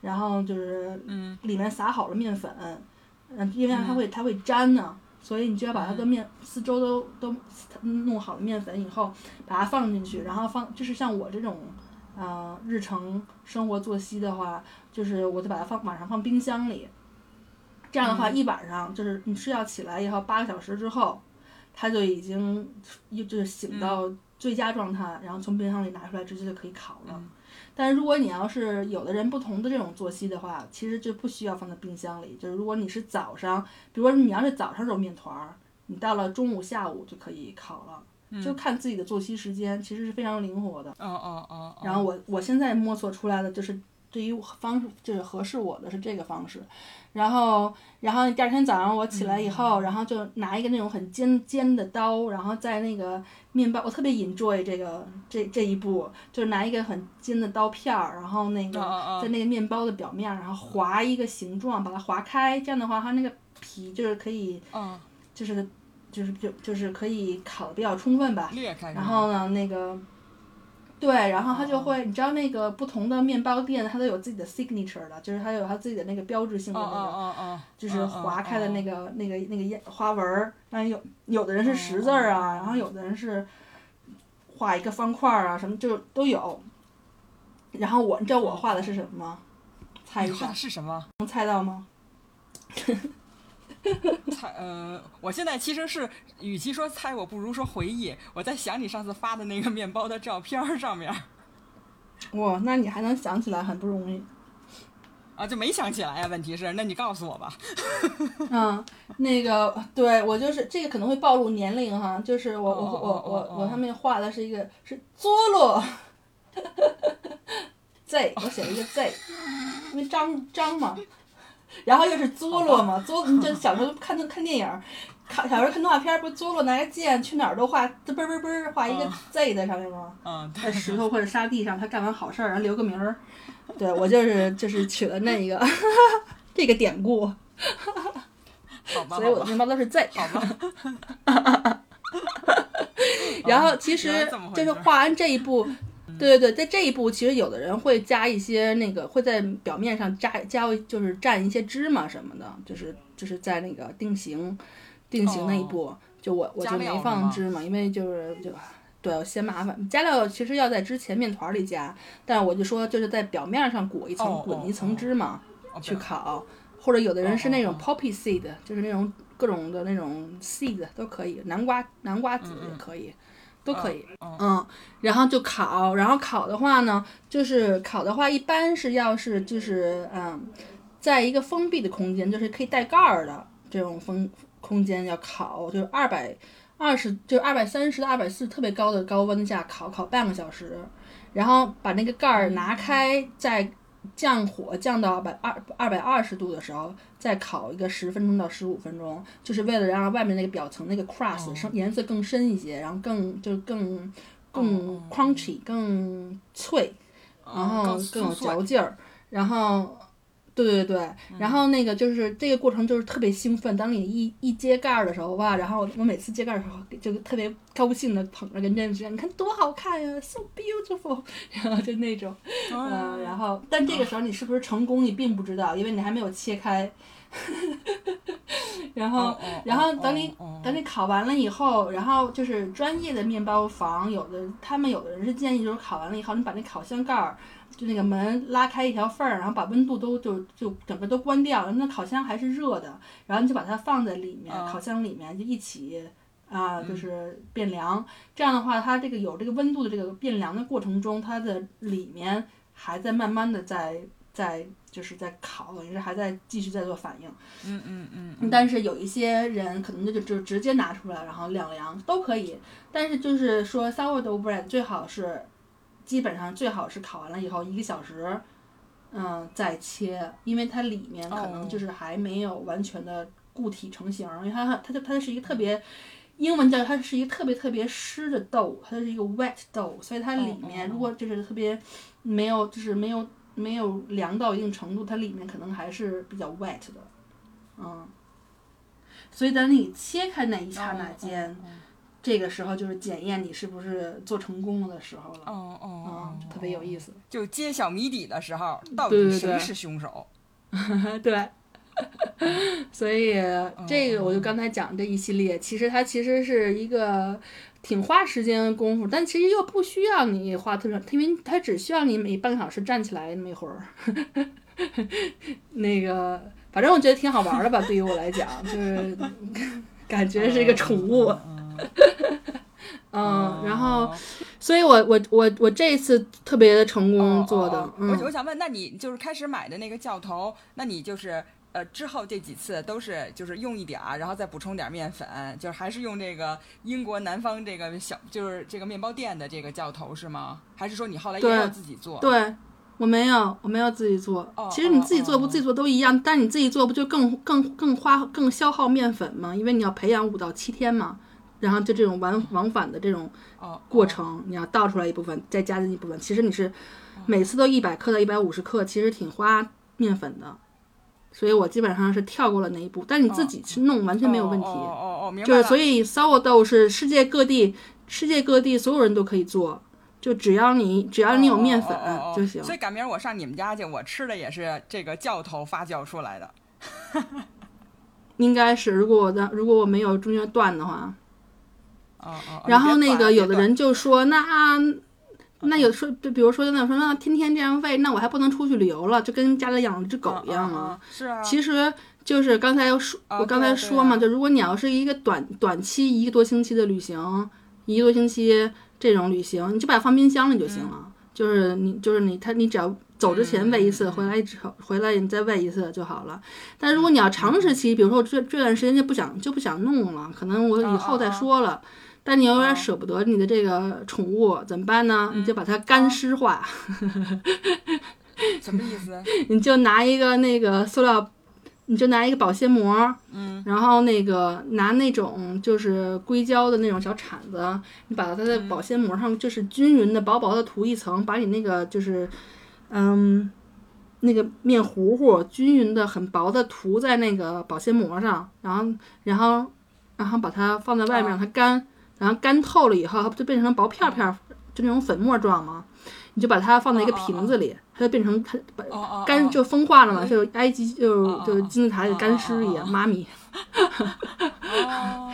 然后就是嗯里面撒好了面粉，嗯，因为它会它会粘呢，所以你就要把它的面四周都都弄好了面粉以后，把它放进去，然后放就是像我这种，呃，日程生活作息的话，就是我就把它放晚上放冰箱里，这样的话一晚上就是你睡觉起来以后八个小时之后，它就已经一就是醒到最佳状态，然后从冰箱里拿出来直接就可以烤了。但是如果你要是有的人不同的这种作息的话，其实就不需要放在冰箱里。就是如果你是早上，比如说你要是早上揉面团儿，你到了中午、下午就可以烤了，就看自己的作息时间，其实是非常灵活的。哦哦哦，然后我我现在摸索出来的就是对于方式就是合适我的是这个方式，然后然后第二天早上我起来以后，然后就拿一个那种很尖尖的刀，然后在那个面包，我特别 enjoy 这个这这一步，就是拿一个很尖的刀片儿，然后那个在那个面包的表面，然后划一个形状，把它划开，这样的话它那个皮就是可以嗯，就是就是就就是可以烤的比较充分吧。裂开。然后呢，那个，对，然后他就会，你知道那个不同的面包店，它都有自己的 signature 的，就是它有它自己的那个标志性的哦那个，就是划开的那个。个、那个那个烟花纹儿。然后有有的人是十字儿啊，然后有的人是画一个方块儿啊，什么就都有。然后我，你知道我画的是什么吗？猜一下是什么？能猜到吗？猜呃，我现在其实是，与其说猜，我不如说回忆。我在想你上次发的那个面包的照片儿上面儿 哇，那你还能想起来，很不容易。啊，就没想起来呀。问题是，那你告诉我吧。嗯，那个对我就是这个可能会暴露年龄哈，就是我我哦我我我上面画的是一个是佐罗，Z 我写了一个 Z，因为张张嘛，然后又是佐罗嘛，佐你就 小时候看看电影儿，看小时候看动画片儿，不是佐罗拿个剑去哪儿都画嘚嘣嘣嘣画一个嗯 Z 在上面吗？嗯，在石头或者沙地上，他干完好事儿，然后留个名儿。对我就是就是取了那一个 这个典故，好吧，所以我的好吧，面包都是 Z。好吧。然后其实就是画完这一步，对对对，在这一步其实有的人会加一些那个会在表面上加加就是蘸一些芝麻什么的，就是就是在那个定型定型那一步，就我我加就没放芝麻，因为就是就。对，嫌麻烦。加料其实要在之前面团里加，但我就说就是在表面上裹一层，滚一层哦芝麻、哦去烤，或者有的人是那种哦 poppy seed，、就是那种各种的那种 seed 都可以，南瓜南瓜籽也可以，都可以。嗯嗯，然后就烤，然后烤的话呢，就是烤的话一般是要是就是嗯，在一个封闭的空间，就是可以带盖儿的这种封空间要烤，就是二百二十就是二百三十到二百四特别高的高温下烤烤半个小时，然后把那个盖儿拿开，再降火降到百二二百二十度的时候，再烤一个十分钟到十五分钟，就是为了让外面那个表层那个 crust 深颜色更深一些，然后更就是更更 crunchy 更脆，然后更更有嚼劲儿，然后。对对对，然后那个就是这个过程就是特别兴奋。当你一一揭盖儿的时候哇，然后我每次揭盖儿的时候就特别高兴的捧着跟这样，你看多好看呀，so beautiful，然后就那种，嗯，然后但这个时候你是不是成功你并不知道，因为你还没有切开。然 后然后哦等你等你烤完了以后，然后就是专业的面包房，有的他们有的人是建议就是烤完了以后，你把那烤箱盖儿。就那个门拉开一条缝儿，然后把温度都就就整个都关掉，那烤箱还是热的，然后你就把它放在里面，嗯烤箱里面就一起啊、就是变凉。这样的话，它这个有这个温度的这个变凉的过程中，它的里面还在慢慢的在在就是在烤，等于是还在继续在做反应。嗯嗯嗯，但是有一些人可能就就就直接拿出来，然后晾凉都可以。但是就是说 sourdough bread 最好是，基本上最好是烤完了以后一个小时，嗯，再切，因为它里面可能哦就是还没有完全的固体成型，因为它它它它是一个特别英文叫它是一个特别特别湿的豆，它是一个 wet dough，所以它里面如果就是特别没有就是没有没有凉到一定程度，它里面可能还是比较 wet 的，嗯。所以等你切开那一刹那间，哦这个时候就是检验你是不是做成功了的时候了，哦哦特别有意思。就揭晓谜底的时候，到底谁是凶手？对，所以这个我哦就刚才讲这一系列，其实它其实是一个挺花时间的功夫，但其实又不需要你花特别，因为它只需要你每半个小时站起来那么一会儿。那个，反正我觉得挺好玩的吧，对于我来讲，就是 感觉是一个宠物。嗯，然后，所以我我我我这一次特别的成功做的，我我想问，那你就是开始买的那个教头，那你就是呃之后这几次都是就是用一点儿，然后再补充点儿面粉，就是还是用这个英国南方这个小就是这个面包店的这个教头是吗？还是说你后来也对要自己做？对，我没有，我没有自己做。哦其实你自己做哦不自己做都一样，但你自己做不就更更更花更消耗面粉吗？因为你要培养五到七天嘛，然后就这种往往返的这种哦，过程，你要倒出来一部分，再加进一部分。其实你是每次都一百克到一百五十克，其实挺花面粉的。所以我基本上是跳过了那一步，但你自己去弄完全没有问题。哦哦哦哦，明白就是。所以 sourdough 是世界各地世界各地所有人都可以做，就只要你只要你有面粉就行。所以赶明儿我上你们家去，我吃的也是这个酵头发酵出来的。应该是，如果我的如果我没有中间断的话，哦哦。然后那个有的人。人就说，那那有说，就比如说那说那天天这样喂，那我还不能出去旅游了，就跟家里养了只狗一样啊。其实就是刚才说，啊我刚才说嘛，对就如果你要是一个短短期一个多星期的旅行，一个多星期这种旅行，你就把它放冰箱里就行了。嗯就是你就是你它你只要走之前喂一次，回来之后回来你再喂一次就好了。但如果你要长时期，比如说我这这段时间就不想就不想弄了，可能我以后再说了。但你有点舍不得你的这个宠物怎么办呢？你就把它干湿化，什么意思？你就拿一个那个塑料，你就拿一个保鲜膜，嗯，然后那个拿那种就是硅胶的那种小铲子，你把它在保鲜膜上就是均匀的薄薄的涂一层，把你那个就是，嗯，那个面糊糊均匀的很薄的涂在那个保鲜膜上，然后然后然后把它放在外面让它干，然后干透了以后，它不就变成薄片片儿，就那种粉末状吗？你就把它放在一个瓶子里，它就变成它把干就风化了嘛，就埃及就哦就金字塔里干尸一样，妈咪。哦，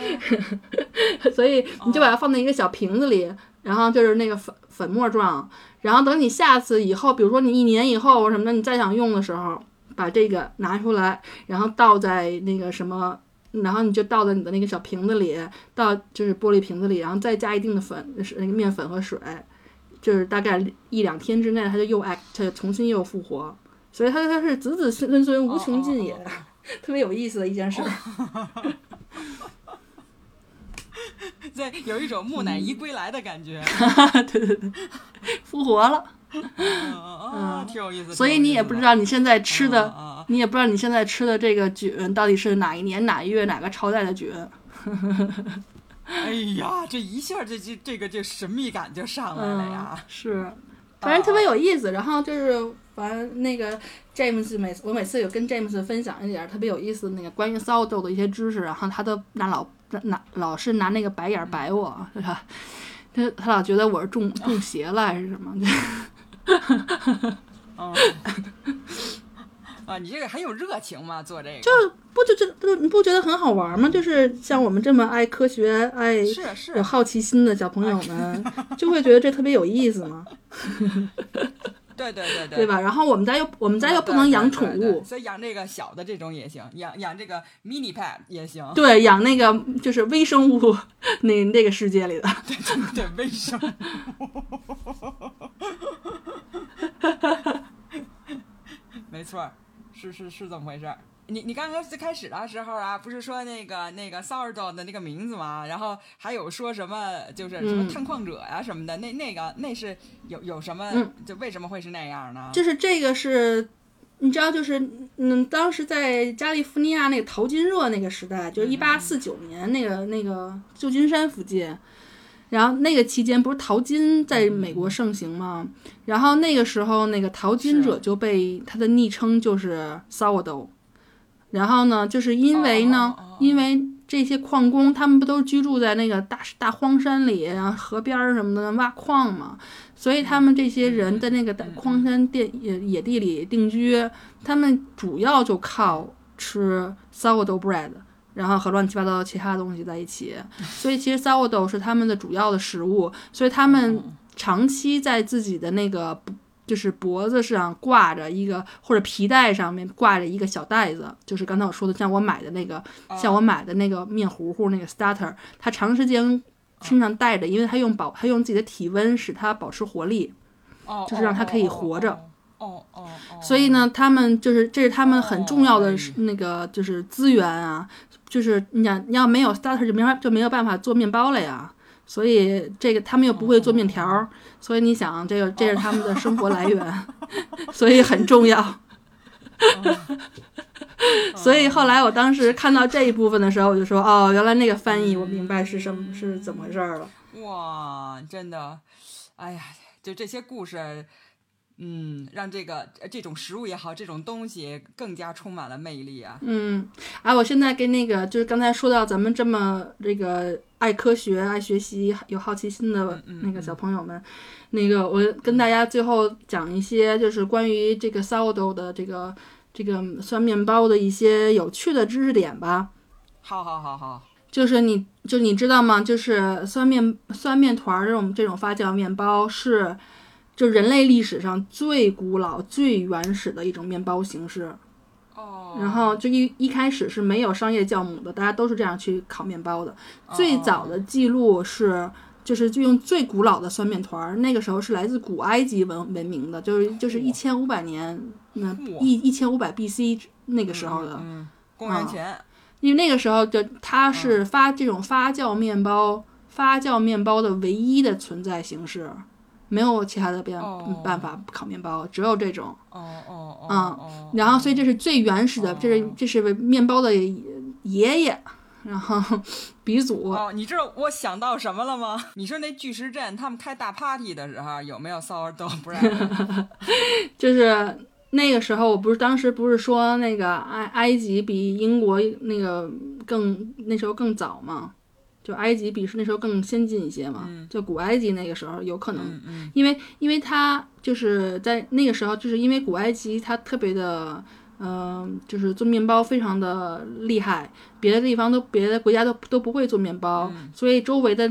所以你就把它放在一个小瓶子里，然后就是那个粉粉末状，然后等你下次以后，比如说你一年以后什么的，你再想用的时候，把这个拿出来，然后倒在那个什么。然后你就倒在你的那个小瓶子里，倒就是玻璃瓶子里，然后再加一定的粉，是那个面粉和水，就是大概一两天之内，它就又 act，它就重新又复活，所以它它是子子孙孙无穷尽也，哦哦 特别有意思的一件事。对，有一种木乃伊归来的感觉。对对对，复活了。嗯挺有意思。所以你也不知道你现在吃的，你也不知道你现在吃的这个菌到底是哪一年哪一月哪个朝代的菌。哎呀，这一下这这这个这神秘感就上来了呀！嗯、是，反正特别有意思。然后就是，反正那个 James 每次我每次有跟 James 分享一点特别有意思的那个关于 sourdough 的一些知识，然后他都拿老拿老是拿那个白眼白我，对吧？他他老觉得我是中中邪了还是什么？嗯，啊，你这个很有热情嘛，做这个。就不就这不你不觉得很好玩吗？就是像我们这么爱科学、爱是是。有好奇心的小朋友们，就会觉得这特别有意思吗，对对对对。对吧？然后我们家又我们家又不能养宠物，所以养这个小的这种也行，养养这个 mini pet 也行。对，养那个就是微生物那那个世界里的，对对对，微生物。没错，是是是这么回事儿。你你刚刚最开始的时候啊，不是说那个那个 sourdough 的那个名字吗？然后还有说什么就是什么探矿者呀、什么的，那那个那是有有什么、嗯就为什么会是那样呢？就是这个是你知道，就是嗯，当时在加利福尼亚那个淘金热那个时代，就是一八四九年那个那个旧金山附近，然后那个期间不是淘金在美国盛行吗？然后那个时候那个淘金者就被他的昵称就是 sourdough。然后呢，就是因为呢，因为这些矿工他们不都居住在那个大大荒山里，然后河边儿什么的挖矿嘛，所以他们这些人在那个大荒山地野野地里定居，他们主要就靠吃 sourdough bread，然后和乱七八糟的其他东西在一起，所以其实 sourdough 是他们的主要的食物，所以他们长期在自己的那个。就是脖子上挂着一个，或者皮带上面挂着一个小袋子，就是刚才我说的，像我买的那个，像我买的那个面糊糊那个 starter，它长时间身上带着，因为它用保，它用自己的体温使它保持活力，就是让它可以活着。哦哦哦。所以呢，他们就是这是他们很重要的那个就是资源啊，就是你想要没有 starter 就没法就没有办法做面包了呀。所以这个他们又不会做面条，所以你想这个这是他们的生活来源，所以很重要。所以后来我当时看到这一部分的时候，我就说哦，原来那个翻译我明白是什么是怎么回事了。哇，真的，哎呀，就这些故事。嗯，让这个这种食物也好，这种东西更加充满了魅力啊。嗯，啊，我现在跟那个就是刚才说到咱们这么这个爱科学、爱学习、有好奇心的那个小朋友们，那个我跟大家最后讲一些就是关于这个 sourdough 的这个这个酸面包的一些有趣的知识点吧。好好好好，就是你就你知道吗？就是酸面酸面团这种这种发酵面包是。就人类历史上最古老、最原始的一种面包形式，哦，然后就一一开始是没有商业酵母的，大家都是这样去烤面包的。最早的记录是，就是就用最古老的酸面团儿，那个时候是来自古埃及文文明的，就是就是一千五百年，那一一千五百 B.C. 那个时候的，公元前，因为那个时候就它是发这种发酵面包，发酵面包的唯一的存在形式。没有其他的变办法烤面包，只有这种。哦哦哦。嗯，然后所以这是最原始的，这是这是面包的爷爷，然后 鼻祖。哦，你知道我想到什么了吗？你说那巨石阵他们开大 party 的时候有没有 sourdough bread？就是那个时候，我不是当时不是说那个埃埃及比英国那个更那时候更早吗？就埃及比是那时候更先进一些嘛，就古埃及那个时候有可能，因为因为它就是在那个时候，就是因为古埃及它特别的，嗯，就是做面包非常的厉害，别的地方都别的国家都都不会做面包，所以周围的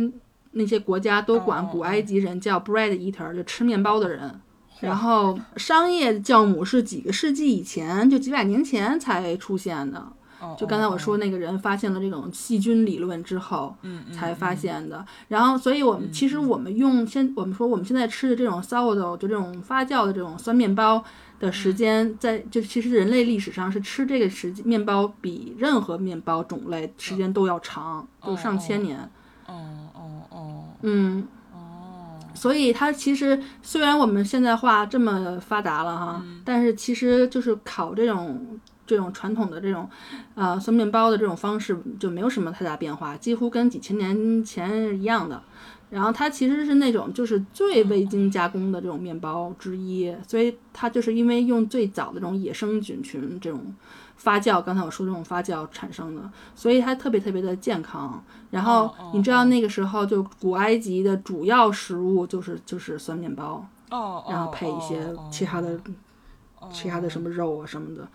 那些国家都管古埃及人叫 bread eater，就吃面包的人。然后商业酵母是几个世纪以前，就几百年前才出现的。就刚才我说那个人发现了这种细菌理论之后，才发现的。然后，所以我们其实我们用现我们说我们现在吃的这种 sourdough 就这种发酵的这种酸面包的时间，在就其实人类历史上是吃这个时面包比任何面包种类时间都要长，就上千年。哦哦哦。嗯。哦。所以它其实虽然我们现在化这么发达了哈，但是其实就是烤这种。这种传统的这种，呃，酸面包的这种方式就没有什么太大变化，几乎跟几千年前一样的。然后它其实是那种就是最未经加工的这种面包之一，所以它就是因为用最早的这种野生菌群这种发酵，刚才我说这种发酵产生的，所以它特别特别的健康。然后你知道那个时候就古埃及的主要食物就是就是酸面包，哦，然后配一些其他的其他的什么肉啊什么的。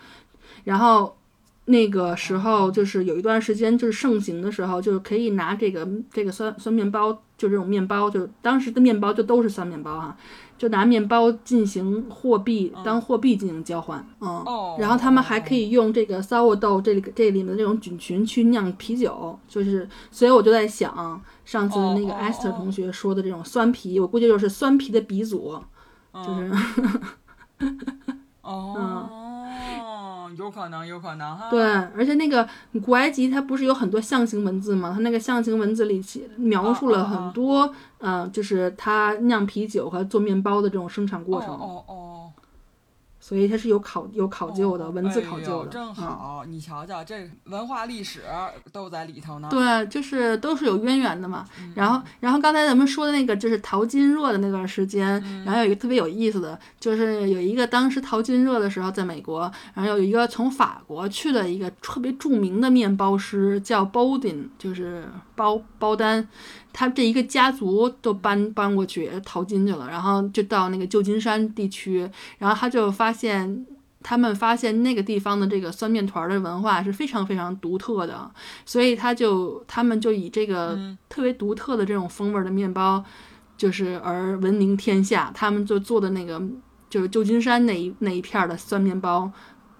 然后那个时候就是有一段时间就是盛行的时候，就是可以拿这个这个酸酸面包，就这种面包，就当时的面包就都是酸面包哈，就拿面包进行货币当货币进行交换，嗯，然后他们还可以用这个 sourdough 这里这里面的这种菌群去酿啤酒，就是所以我就在想，上次那个 Esther 同学说的这种酸啤，我估计就是酸啤的鼻祖，就是，哦。有可能，有可能哈。对，而且那个古埃及它不是有很多象形文字吗？它那个象形文字里描述了很多，嗯，就是它酿啤酒和做面包的这种生产过程。哦哦。所以它是有考有考究的，文字考究的。哎正啊好，你瞧瞧，这文化历史都在里头呢。对，就是都是有渊源的嘛。嗯然后，然后刚才咱们说的那个就是淘金热的那段时间，嗯然后有一个特别有意思的，就是有一个当时淘金热的时候，在美国，然后有一个从法国去的一个特别著名的面包师叫 Bowden，就是包包丹，他这一个家族都搬搬过去淘金去了，然后就到那个旧金山地区，然后他就发现。他们发现那个地方的这个酸面团儿的文化是非常非常独特的，所以他就他们就以这个嗯特别独特的这种风味儿的面包，就是而闻名天下。他们就做的那个就是旧金山那一那一片儿的酸面包，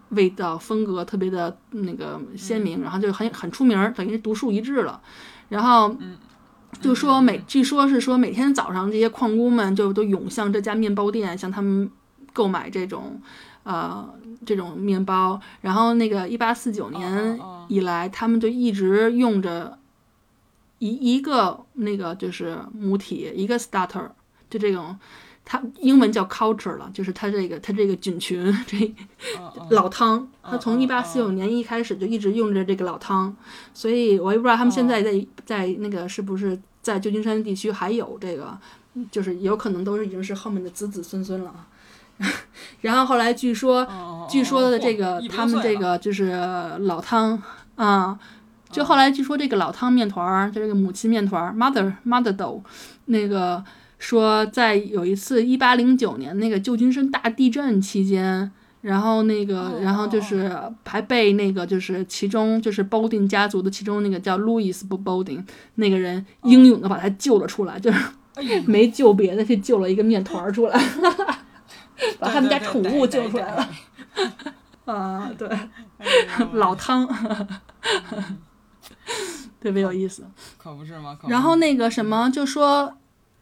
味道风格特别的那个鲜明，然后就很很出名儿，等于是独树一帜了。然后。就说每据说是说每天早上这些矿工们就都涌向这家面包店，向他们购买这种，呃，这种面包。然后那个一八四九年以来，他们就一直用着一一个那个就是母体，一个 starter，就这种，它英文叫 culture 了，就是它这个它这个菌群这老汤，它从嗯一八四九年一开始就一直用着这个老汤，所以我也不知道他们现在在在那个是不是在旧金山地区还有这个，就是有可能都是已经是后面的子子孙孙了啊。然后后来据说，据说的这个他们这个就是老汤啊，就后来据说这个老汤面团儿，就这个母亲面团儿 mother mother dough，那个说在有一次一八零九年那个旧金山大地震期间。然后那个，哦然后就是还被那个就是其中就是 Bowden 家族的其中那个叫 Louis Bowden 那个人英勇的把他救了出来，就是 没救别的，去救了一个面团儿出来，把他们家宠物救出来了。啊，对，老汤，特别有意思。可不是吗？然后那个什么，就说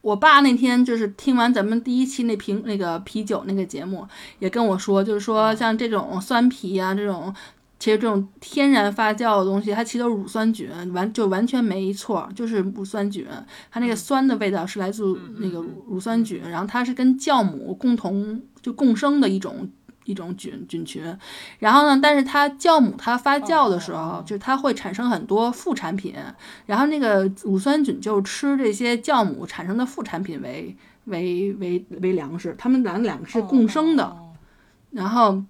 我爸那天就是听完咱们第一期那瓶那个啤酒那个节目，也跟我说，就是说像这种酸啤啊，这种其实这种天然发酵的东西，它其实都是乳酸菌，完就完全没错，就是乳酸菌，它那个酸的味道是来自那个乳乳酸菌，然后它是跟酵母共同就共生的一种。一种菌菌群，然后呢，但是它酵母它发酵的时候，就是它会产生很多副产品，然后那个乳酸菌就吃这些酵母产生的副产品为为为为粮食，它们两两个是共生的。哦然后，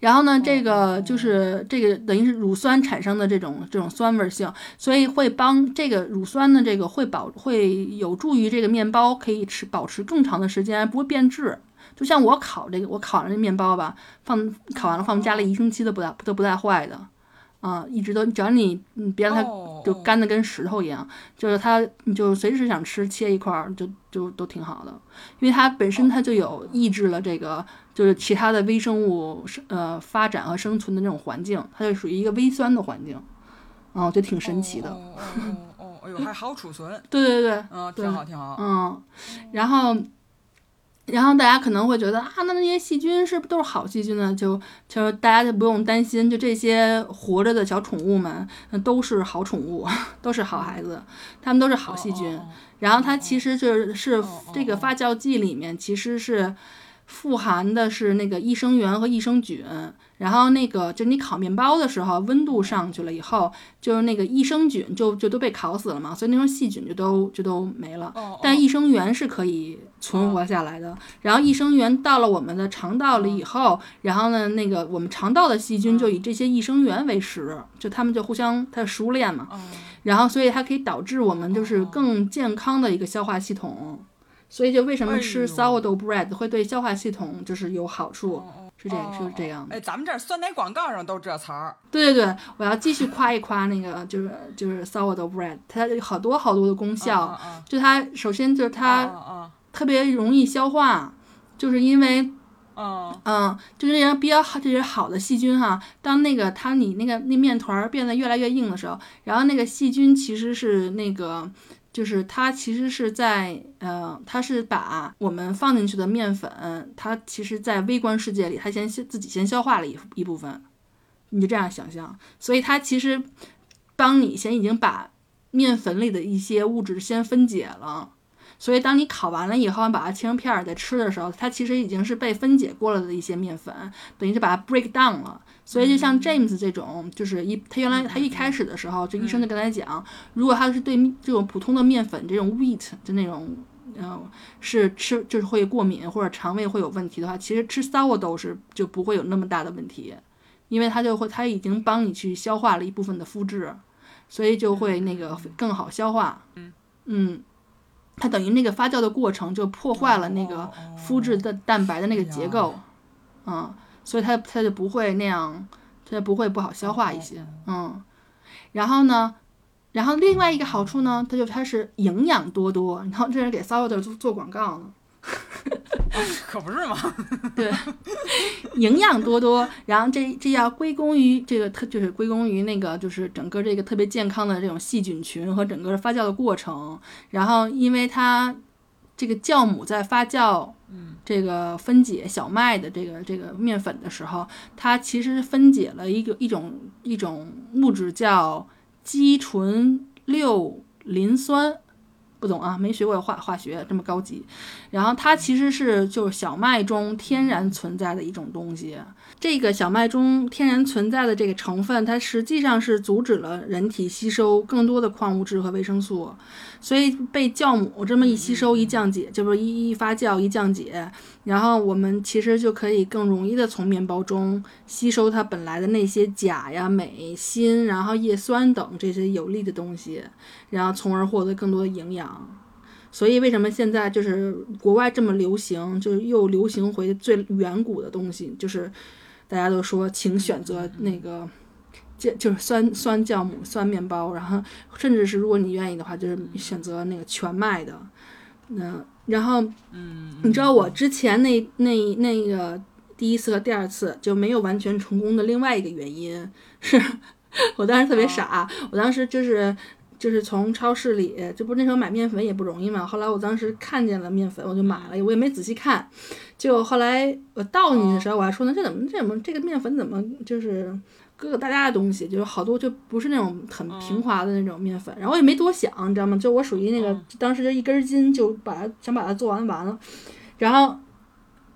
然后呢，这个就是这个等于是乳酸产生的这种这种酸味性，所以会帮这个乳酸的这个会保会有助于这个面包可以持保持更长的时间，不会变质。就像我烤这个，我烤的这面包吧，放烤完了放家里一星期都不带都不带坏的，啊、一直都只要你你别让它哦就干的跟石头一样，就是它你就随时想吃切一块儿就就都挺好的，因为它本身它就有抑制了这个就是其他的微生物生呃发展和生存的那种环境，它就属于一个微酸的环境，啊、我觉得挺神奇的。哦哦哎呦，还好储存，对对对，嗯，对挺好挺好。嗯，然后，然后大家可能会觉得啊，那那些细菌是不是都是好细菌呢？就就大家就不用担心，就这些活着的小宠物们，那都是好宠物，都是好孩子，它们都是好细菌。然后它其实就是是这个发酵剂里面其实是富含的是那个益生元和益生菌，然后那个就你烤面包的时候温度上去了以后，就是那个益生菌就就都被烤死了嘛，所以那种细菌就都就都没了。但益生元是可以存活下来的。然后益生元到了我们的肠道里以后，然后呢，那个我们肠道的细菌就以这些益生元为食，就它们就互相它食物链嘛。哦然后所以它可以导致我们就是更健康的一个消化系统。所以就为什么吃 sourdough bread 会对消化系统就是有好处，哦是是这样的。哎，咱们这儿酸奶广告上都这词儿。对对对，我要继续夸一夸那个就是就是 sourdough bread，它有好多好多的功效。就它首先就是它啊特别容易消化，就是因为啊嗯，就是这些比较好这些好的细菌哈，当那个它你那个那面团儿变得越来越硬的时候，然后那个细菌其实是那个。就是它其实是在呃，它是把我们放进去的面粉，它其实在微观世界里，它先自己先消化了一一部分，你就这样想象，所以它其实帮你先已经把面粉里的一些物质先分解了，所以当你烤完了以后，把它切成片儿再吃的时候，它其实已经是被分解过了的一些面粉，等于是把它 break down 了。所以就像 James 这种，就是一他原来他一开始的时候，就医生就跟他讲，如果他是对这种普通的面粉这种 wheat 就那种，嗯，是吃就是会过敏或者肠胃会有问题的话，其实吃 sourdough 是就不会有那么大的问题，因为它就会它已经帮你去消化了一部分的麸质，所以就会那个更好消化。嗯。嗯，它等于那个发酵的过程就破坏了那个麸质的蛋白的那个结构，嗯。所以它它就不会那样，它就不会不好消化一些，嗯，然后呢，然后另外一个好处呢，它就它是营养多多，然后这是给 sourdough 做做广告呢，可不是嘛？对，营养多多，然后这这要归功于这个特，就是归功于那个就是整个这个特别健康的这种细菌群和整个发酵的过程，然后因为它这个酵母在发酵。这个分解小麦的这个这个面粉的时候，它其实分解了一个一种一种物质叫肌醇六磷酸，不懂啊，没学过化化学这么高级。然后它其实是就是小麦中天然存在的一种东西。这个小麦中天然存在的这个成分，它实际上是阻止了人体吸收更多的矿物质和维生素，所以被酵母这么一吸收一降解，就是一一发酵一降解，然后我们其实就可以更容易的从面包中吸收它本来的那些钾呀、镁、锌，然后叶酸等这些有利的东西，然后从而获得更多的营养。所以为什么现在就是国外这么流行，就是又流行回最远古的东西，就是。大家都说，请选择那个就，就是酸酸酵母酸面包，然后甚至是如果你愿意的话，就是选择那个全麦的。嗯，然后，嗯，你知道我之前那那那个第一次和第二次就没有完全成功的另外一个原因是，我当时特别傻，我当时就是。就是从超市里，这不那时候买面粉也不容易嘛。后来我当时看见了面粉，我就买了，我也没仔细看。就后来我倒进去的时候，我还说呢，这怎么这怎么这个面粉怎么就是疙疙瘩瘩的东西，就是好多就不是那种很平滑的那种面粉。然后我也没多想，你知道吗？就我属于那个当时就一根筋，就把它想把它做完完了。然后，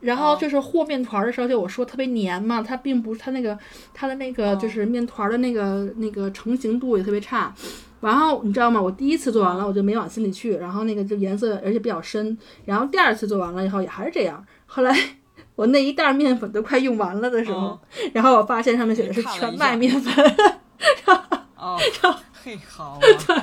然后就是和面团的时候，就我说特别黏嘛，它并不是它那个它的那个就是面团的那个那个成型度也特别差。然后你知道吗？我第一次做完了，我就没往心里去。然后那个就颜色，而且比较深。然后第二次做完了以后也还是这样。后来我那一袋面粉都快用完了的时候，然后我发现上面写的是全麦面粉。哦，嘿，好。对。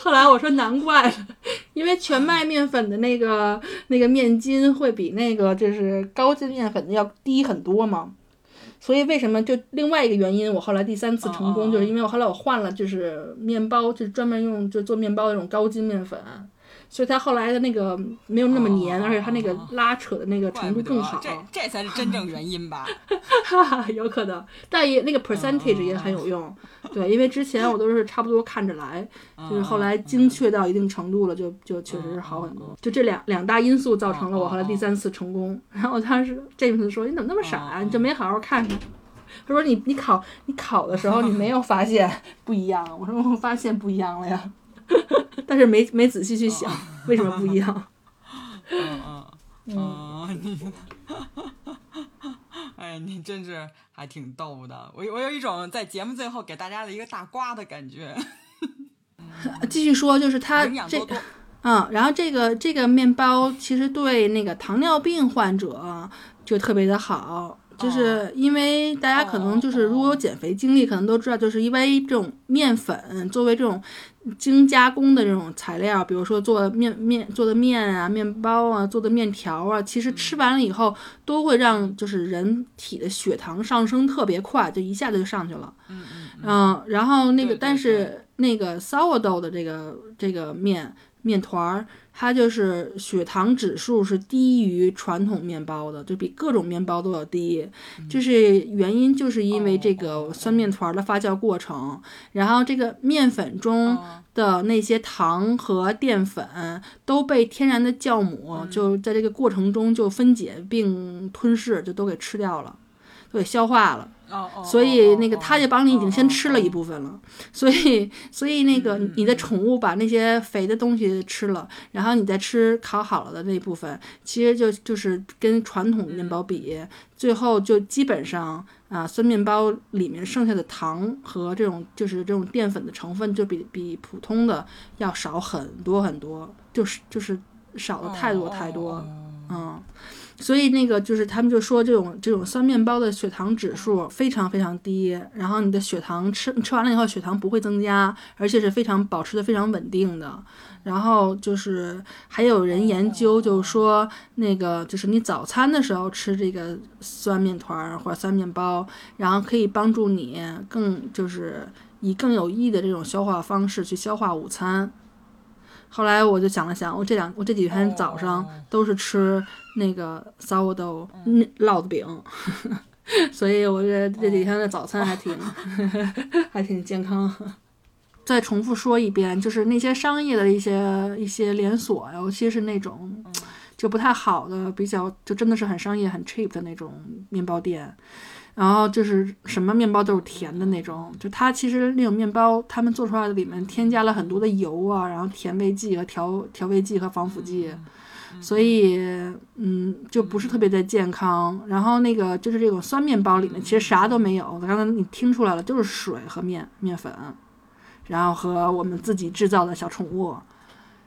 后来我说难怪了，因为全麦面粉的那个那个面筋会比那个就是高筋面粉的要低很多嘛。所以为什么就另外一个原因，我后来第三次成功，就是因为我后来我换了，就是面包，就是专门用就做面包的那种高筋面粉。所以它后来的那个没有那么黏，而且它那个拉扯的那个程度更好。这这才是真正原因吧？哈哈，有可能，但也那个 percentage 也很有用。对，因为之前我都是差不多看着来，就是后来精确到一定程度了，就就确实是好很多。就这两两大因素造成了我后来第三次成功。然后当时这次说：“你怎么那么傻啊？你就没好好看看？”他说：“你你考你考的时候你没有发现不一样？”我说：“我发现不一样了呀。” 但是没没仔细去想 为什么不一样。嗯嗯嗯，你，哎，你真是还挺逗的。我我有一种在节目最后给大家的一个大瓜的感觉。继续说，就是它这，嗯，然后这个这个面包其实对那个糖尿病患者就特别的好。就是因为大家可能就是如果有减肥经历，可能都知道，就是因为这种面粉作为这种精加工的这种材料，比如说做面面做的面啊、面包啊、做的面条啊，其实吃完了以后都会让就是人体的血糖上升特别快，就一下子就上去了。嗯嗯。然后那个，但是那个 sourdough 的这个这个面面团儿。它就是血糖指数是低于传统面包的，就比各种面包都要低。就是原因就是因为这个酸面团的发酵过程，然后这个面粉中的那些糖和淀粉都被天然的酵母就在这个过程中就分解并吞噬，就都给吃掉了。都给消化了。哦哦，所以那个哦它就帮你已经先吃了一哦部分了，所以所以那个你的宠物把那些肥的东西吃了，然后你再吃烤好了的那部分，其实就就是跟传统面包比，最后就基本上啊酸面包里面剩下的糖和这种就是这种淀粉的成分就比比普通的要少很多很多，就是就是少了太多太多。哦。嗯，所以那个就是他们就说这种这种酸面包的血糖指数非常非常低，然后你的血糖吃吃完了以后血糖不会增加，而且是非常保持的非常稳定的。然后就是还有人研究，就是说那个就是你早餐的时候吃这个酸面团儿或者酸面包，然后可以帮助你更就是以更有益的这种消化方式去消化午餐。后来我就想了想，我这两我这几天早上哦都是吃那个 sourdough 那烙的饼，所以我觉得这几天的早餐还挺 还挺健康。再重复说一遍，就是那些商业的一些一些连锁，尤其是那种就不太好的，比较就真的是很商业、很 cheap 的那种面包店。然后就是什么面包都是甜的那种，就它其实那种面包，他们做出来的里面添加了很多的油啊，然后甜味剂和调调味剂和防腐剂，所以嗯，就不是特别的健康。然后那个就是这种酸面包里面其实啥都没有，刚才你听出来了，就是水和面面粉，然后和我们自己制造的小宠物，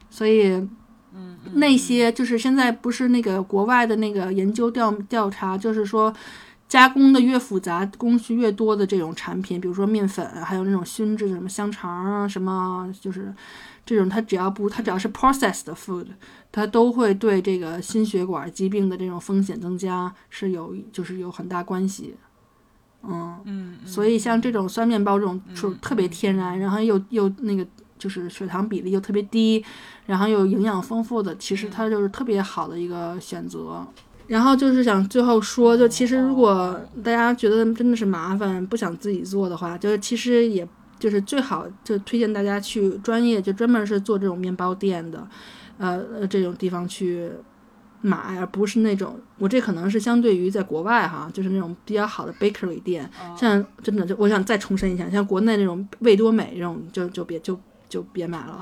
所以。嗯那些就是现在不是那个国外的那个研究调调查，就是说加工的越复杂、工序越多的这种产品，比如说面粉，还有那种熏制的什么香肠啊，什么就是这种，它只要不它只要是 processed food，它都会对这个心血管疾病的这种风险增加是有就是有很大关系。嗯，嗯，所以像这种酸面包这种就特别天然，然后又又那个就是血糖比例又特别低，然后又营养丰富的，其实它就是特别好的一个选择。然后就是想最后说，就其实如果大家觉得真的是麻烦，不想自己做的话，就是其实也就是最好就推荐大家去专业，就专门是做这种面包店的，呃呃这种地方去买，而不是那种我这可能是相对于在国外哈，就是那种比较好的 bakery 店，像真的就我想再重申一下，像国内那种味多美这种就就别就就别买了，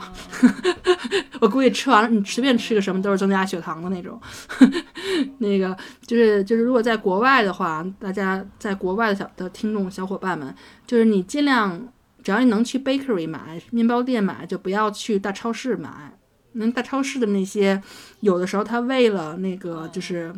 我估计吃完了你随便吃个什么都是增加血糖的那种。那个就是就是如果在国外的话，大家在国外的小的听众小伙伴们，就是你尽量只要你能去 bakery 买面包店买，就不要去大超市买。那大超市的那些，有的时候它为了那个就是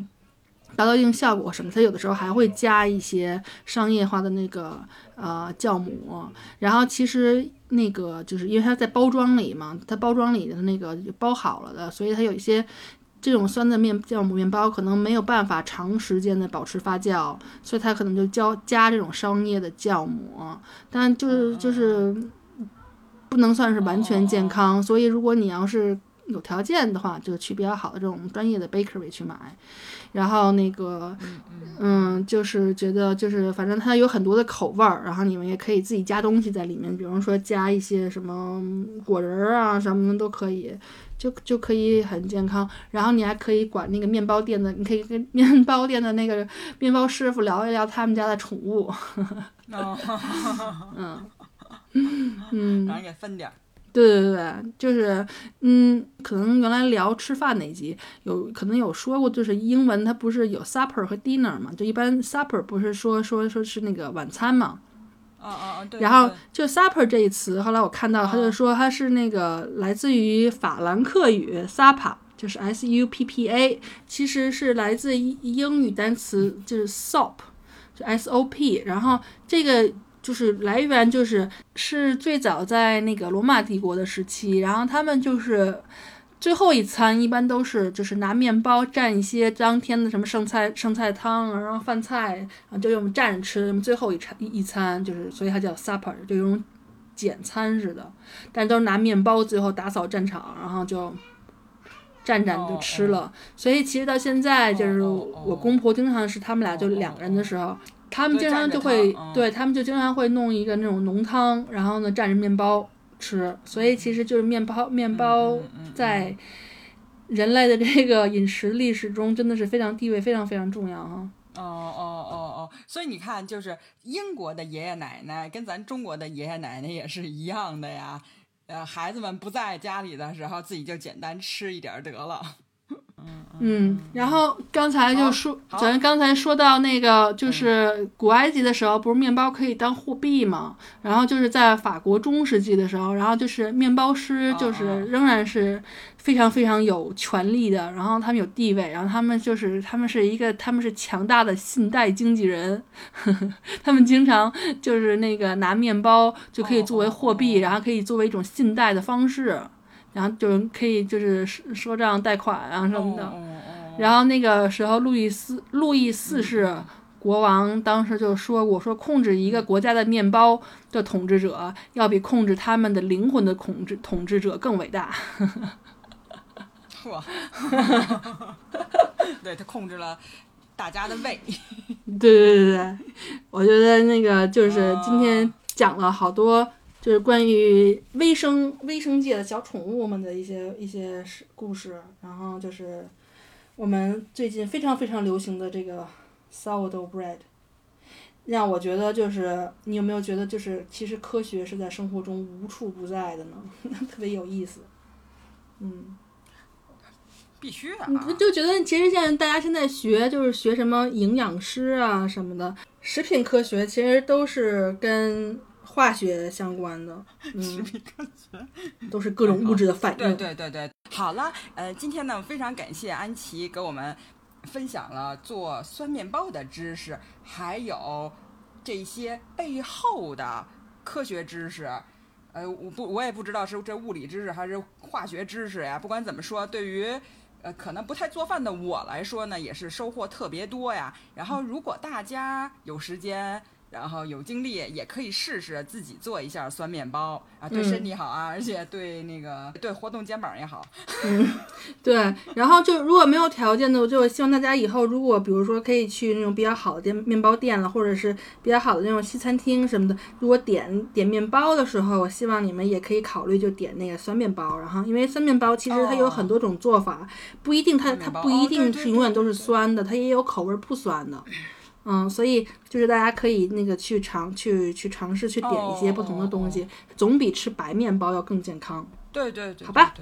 达到一定效果什么，它有的时候还会加一些商业化的那个呃酵母，然后其实那个就是因为它在包装里嘛，它包装里的那个就包好了的，所以它有一些这种酸的面酵母面包可能没有办法长时间的保持发酵，所以它可能就加加这种商业的酵母，但就是就是不能算是完全健康，所以如果你要是有条件的话，就去比较好的这种专业的 bakery 去买。然后那个，嗯，就是觉得就是反正它有很多的口味儿，然后你们也可以自己加东西在里面，比如说加一些什么果仁儿啊什么的都可以，就就可以很健康。然后你还可以管那个面包店的，你可以跟面包店的那个 面包师傅聊一聊他们家的宠物。哦，嗯 嗯，让人给分点儿。对对对，就是，嗯，可能原来聊吃饭那集有可能有说过，就是英文它不是有 supper 和 dinner 嘛，就一般 supper 不是说说说是那个晚餐嘛，哦哦哦，对。然后就 supper 这一词，后来我看到他就说它是那个来自于法兰克语 supper，就是 s u p p a，其实是来自英英语单词就是 sop，就 s o p，然后这个。就是来源就是是最早在那个罗马帝国的时期，然后他们就是最后一餐一般都是就是拿面包蘸一些当天的什么剩菜剩菜汤啊，然后饭菜啊就用蘸着吃，最后一餐一一餐就是所以它叫 supper，就有种简餐似的，但都是拿面包最后打扫战场，然后就蘸蘸就吃了。所以其实到现在就是我公婆经常是他们俩就两个人的时候。他们经常就会对他们就经常会弄一个那种浓汤，然后呢蘸着面包吃，所以其实就是面包面包在人类的这个饮食历史中真的是非常地位非常非常重要哈。哦哦哦哦，哦，所以你看，就是英国的爷爷奶奶跟咱中国的爷爷奶奶也是一样的呀。呃，孩子们不在家里的时候，自己就简单吃一点得了。嗯，然后刚才就说，咱刚才说到那个，就是古埃及的时候，不是面包可以当货币嘛？然后就是在法国中世纪的时候，然后就是面包师就啊是仍然是非常非常有权力的，然后他们有地位，然后他们就是他们是一个他们是强大的信贷经纪人，他们经常就是那个拿面包就可以作为货币，哦。然后可以作为一种信贷的方式。然后就是可以就是赊赊账贷款啊什么的，然后那个时候，路易斯路易四世国王当时就说过，说控制一个国家的面包的统治者，要比控制他们的灵魂的统治统治者更伟大。哇，对他控制了大家的胃。对对对对，我觉得那个就是今天讲了好多，就是关于微生微生界的小宠物们的一些一些事故事，然后就是我们最近非常非常流行的这个 sourdough bread，让我觉得就是你有没有觉得就是其实科学是在生活中无处不在的呢？特别有意思。嗯，必须的、你啊。就觉得其实现在大家现在学就是学什么营养师啊什么的，食品科学其实都是跟化学相关的，嗯，都是各种物质的反应。对对对对，好了，呃，今天呢非常感谢安琪给我们分享了做酸面包的知识，还有这些背后的科学知识。呃，我不，我也不知道是这物理知识还是化学知识呀。不管怎么说，对于呃可能不太做饭的我来说呢，也是收获特别多呀。然后，如果大家有时间。然后有精力也可以试试自己做一下酸面包啊，对身体好啊，而且对那个对活动肩膀也好。对，然后就如果没有条件的，我就希望大家以后如果比如说可以去那种比较好的店面包店了，或者是比较好的那种西餐厅什么的，如果点点面包的时候，我希望你们也可以考虑就点那个酸面包。然后因为酸面包其实它有很多种做法，不一定它它不一定是永远都是酸的，它也有口味不酸的。嗯，所以就是大家可以那个去尝去去尝试去点一些不同的东西，总比吃白面包要更健康。对对对，好吧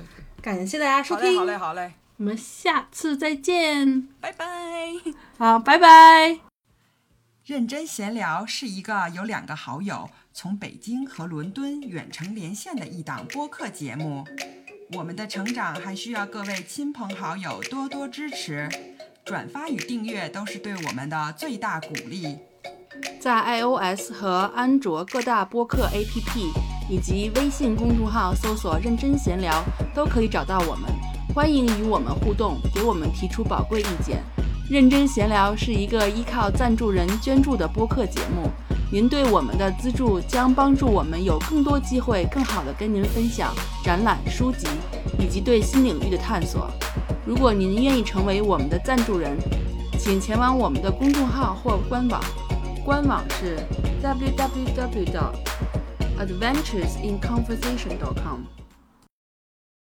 感谢大家收听，好嘞好嘞好嘞，我们下次再见。拜拜。好，拜拜。认真闲聊是一个有两个好友从北京和伦敦远程连线的一档播客节目。我们的成长还需要各位亲朋好友多多支持，转发与订阅都是对我们的最大鼓励。在 iOS 和安卓各大播客 APP 以及微信公众号搜索“认真闲聊”，都可以找到我们。欢迎与我们互动，给我们提出宝贵意见。认真闲聊是一个依靠赞助人捐助的播客节目，您对我们的资助将帮助我们有更多机会，更好的跟您分享展览、书籍以及对新领域的探索。如果您愿意成为我们的赞助人，请前往我们的公众号或官网。官网是 www.adventuresinconversation.com。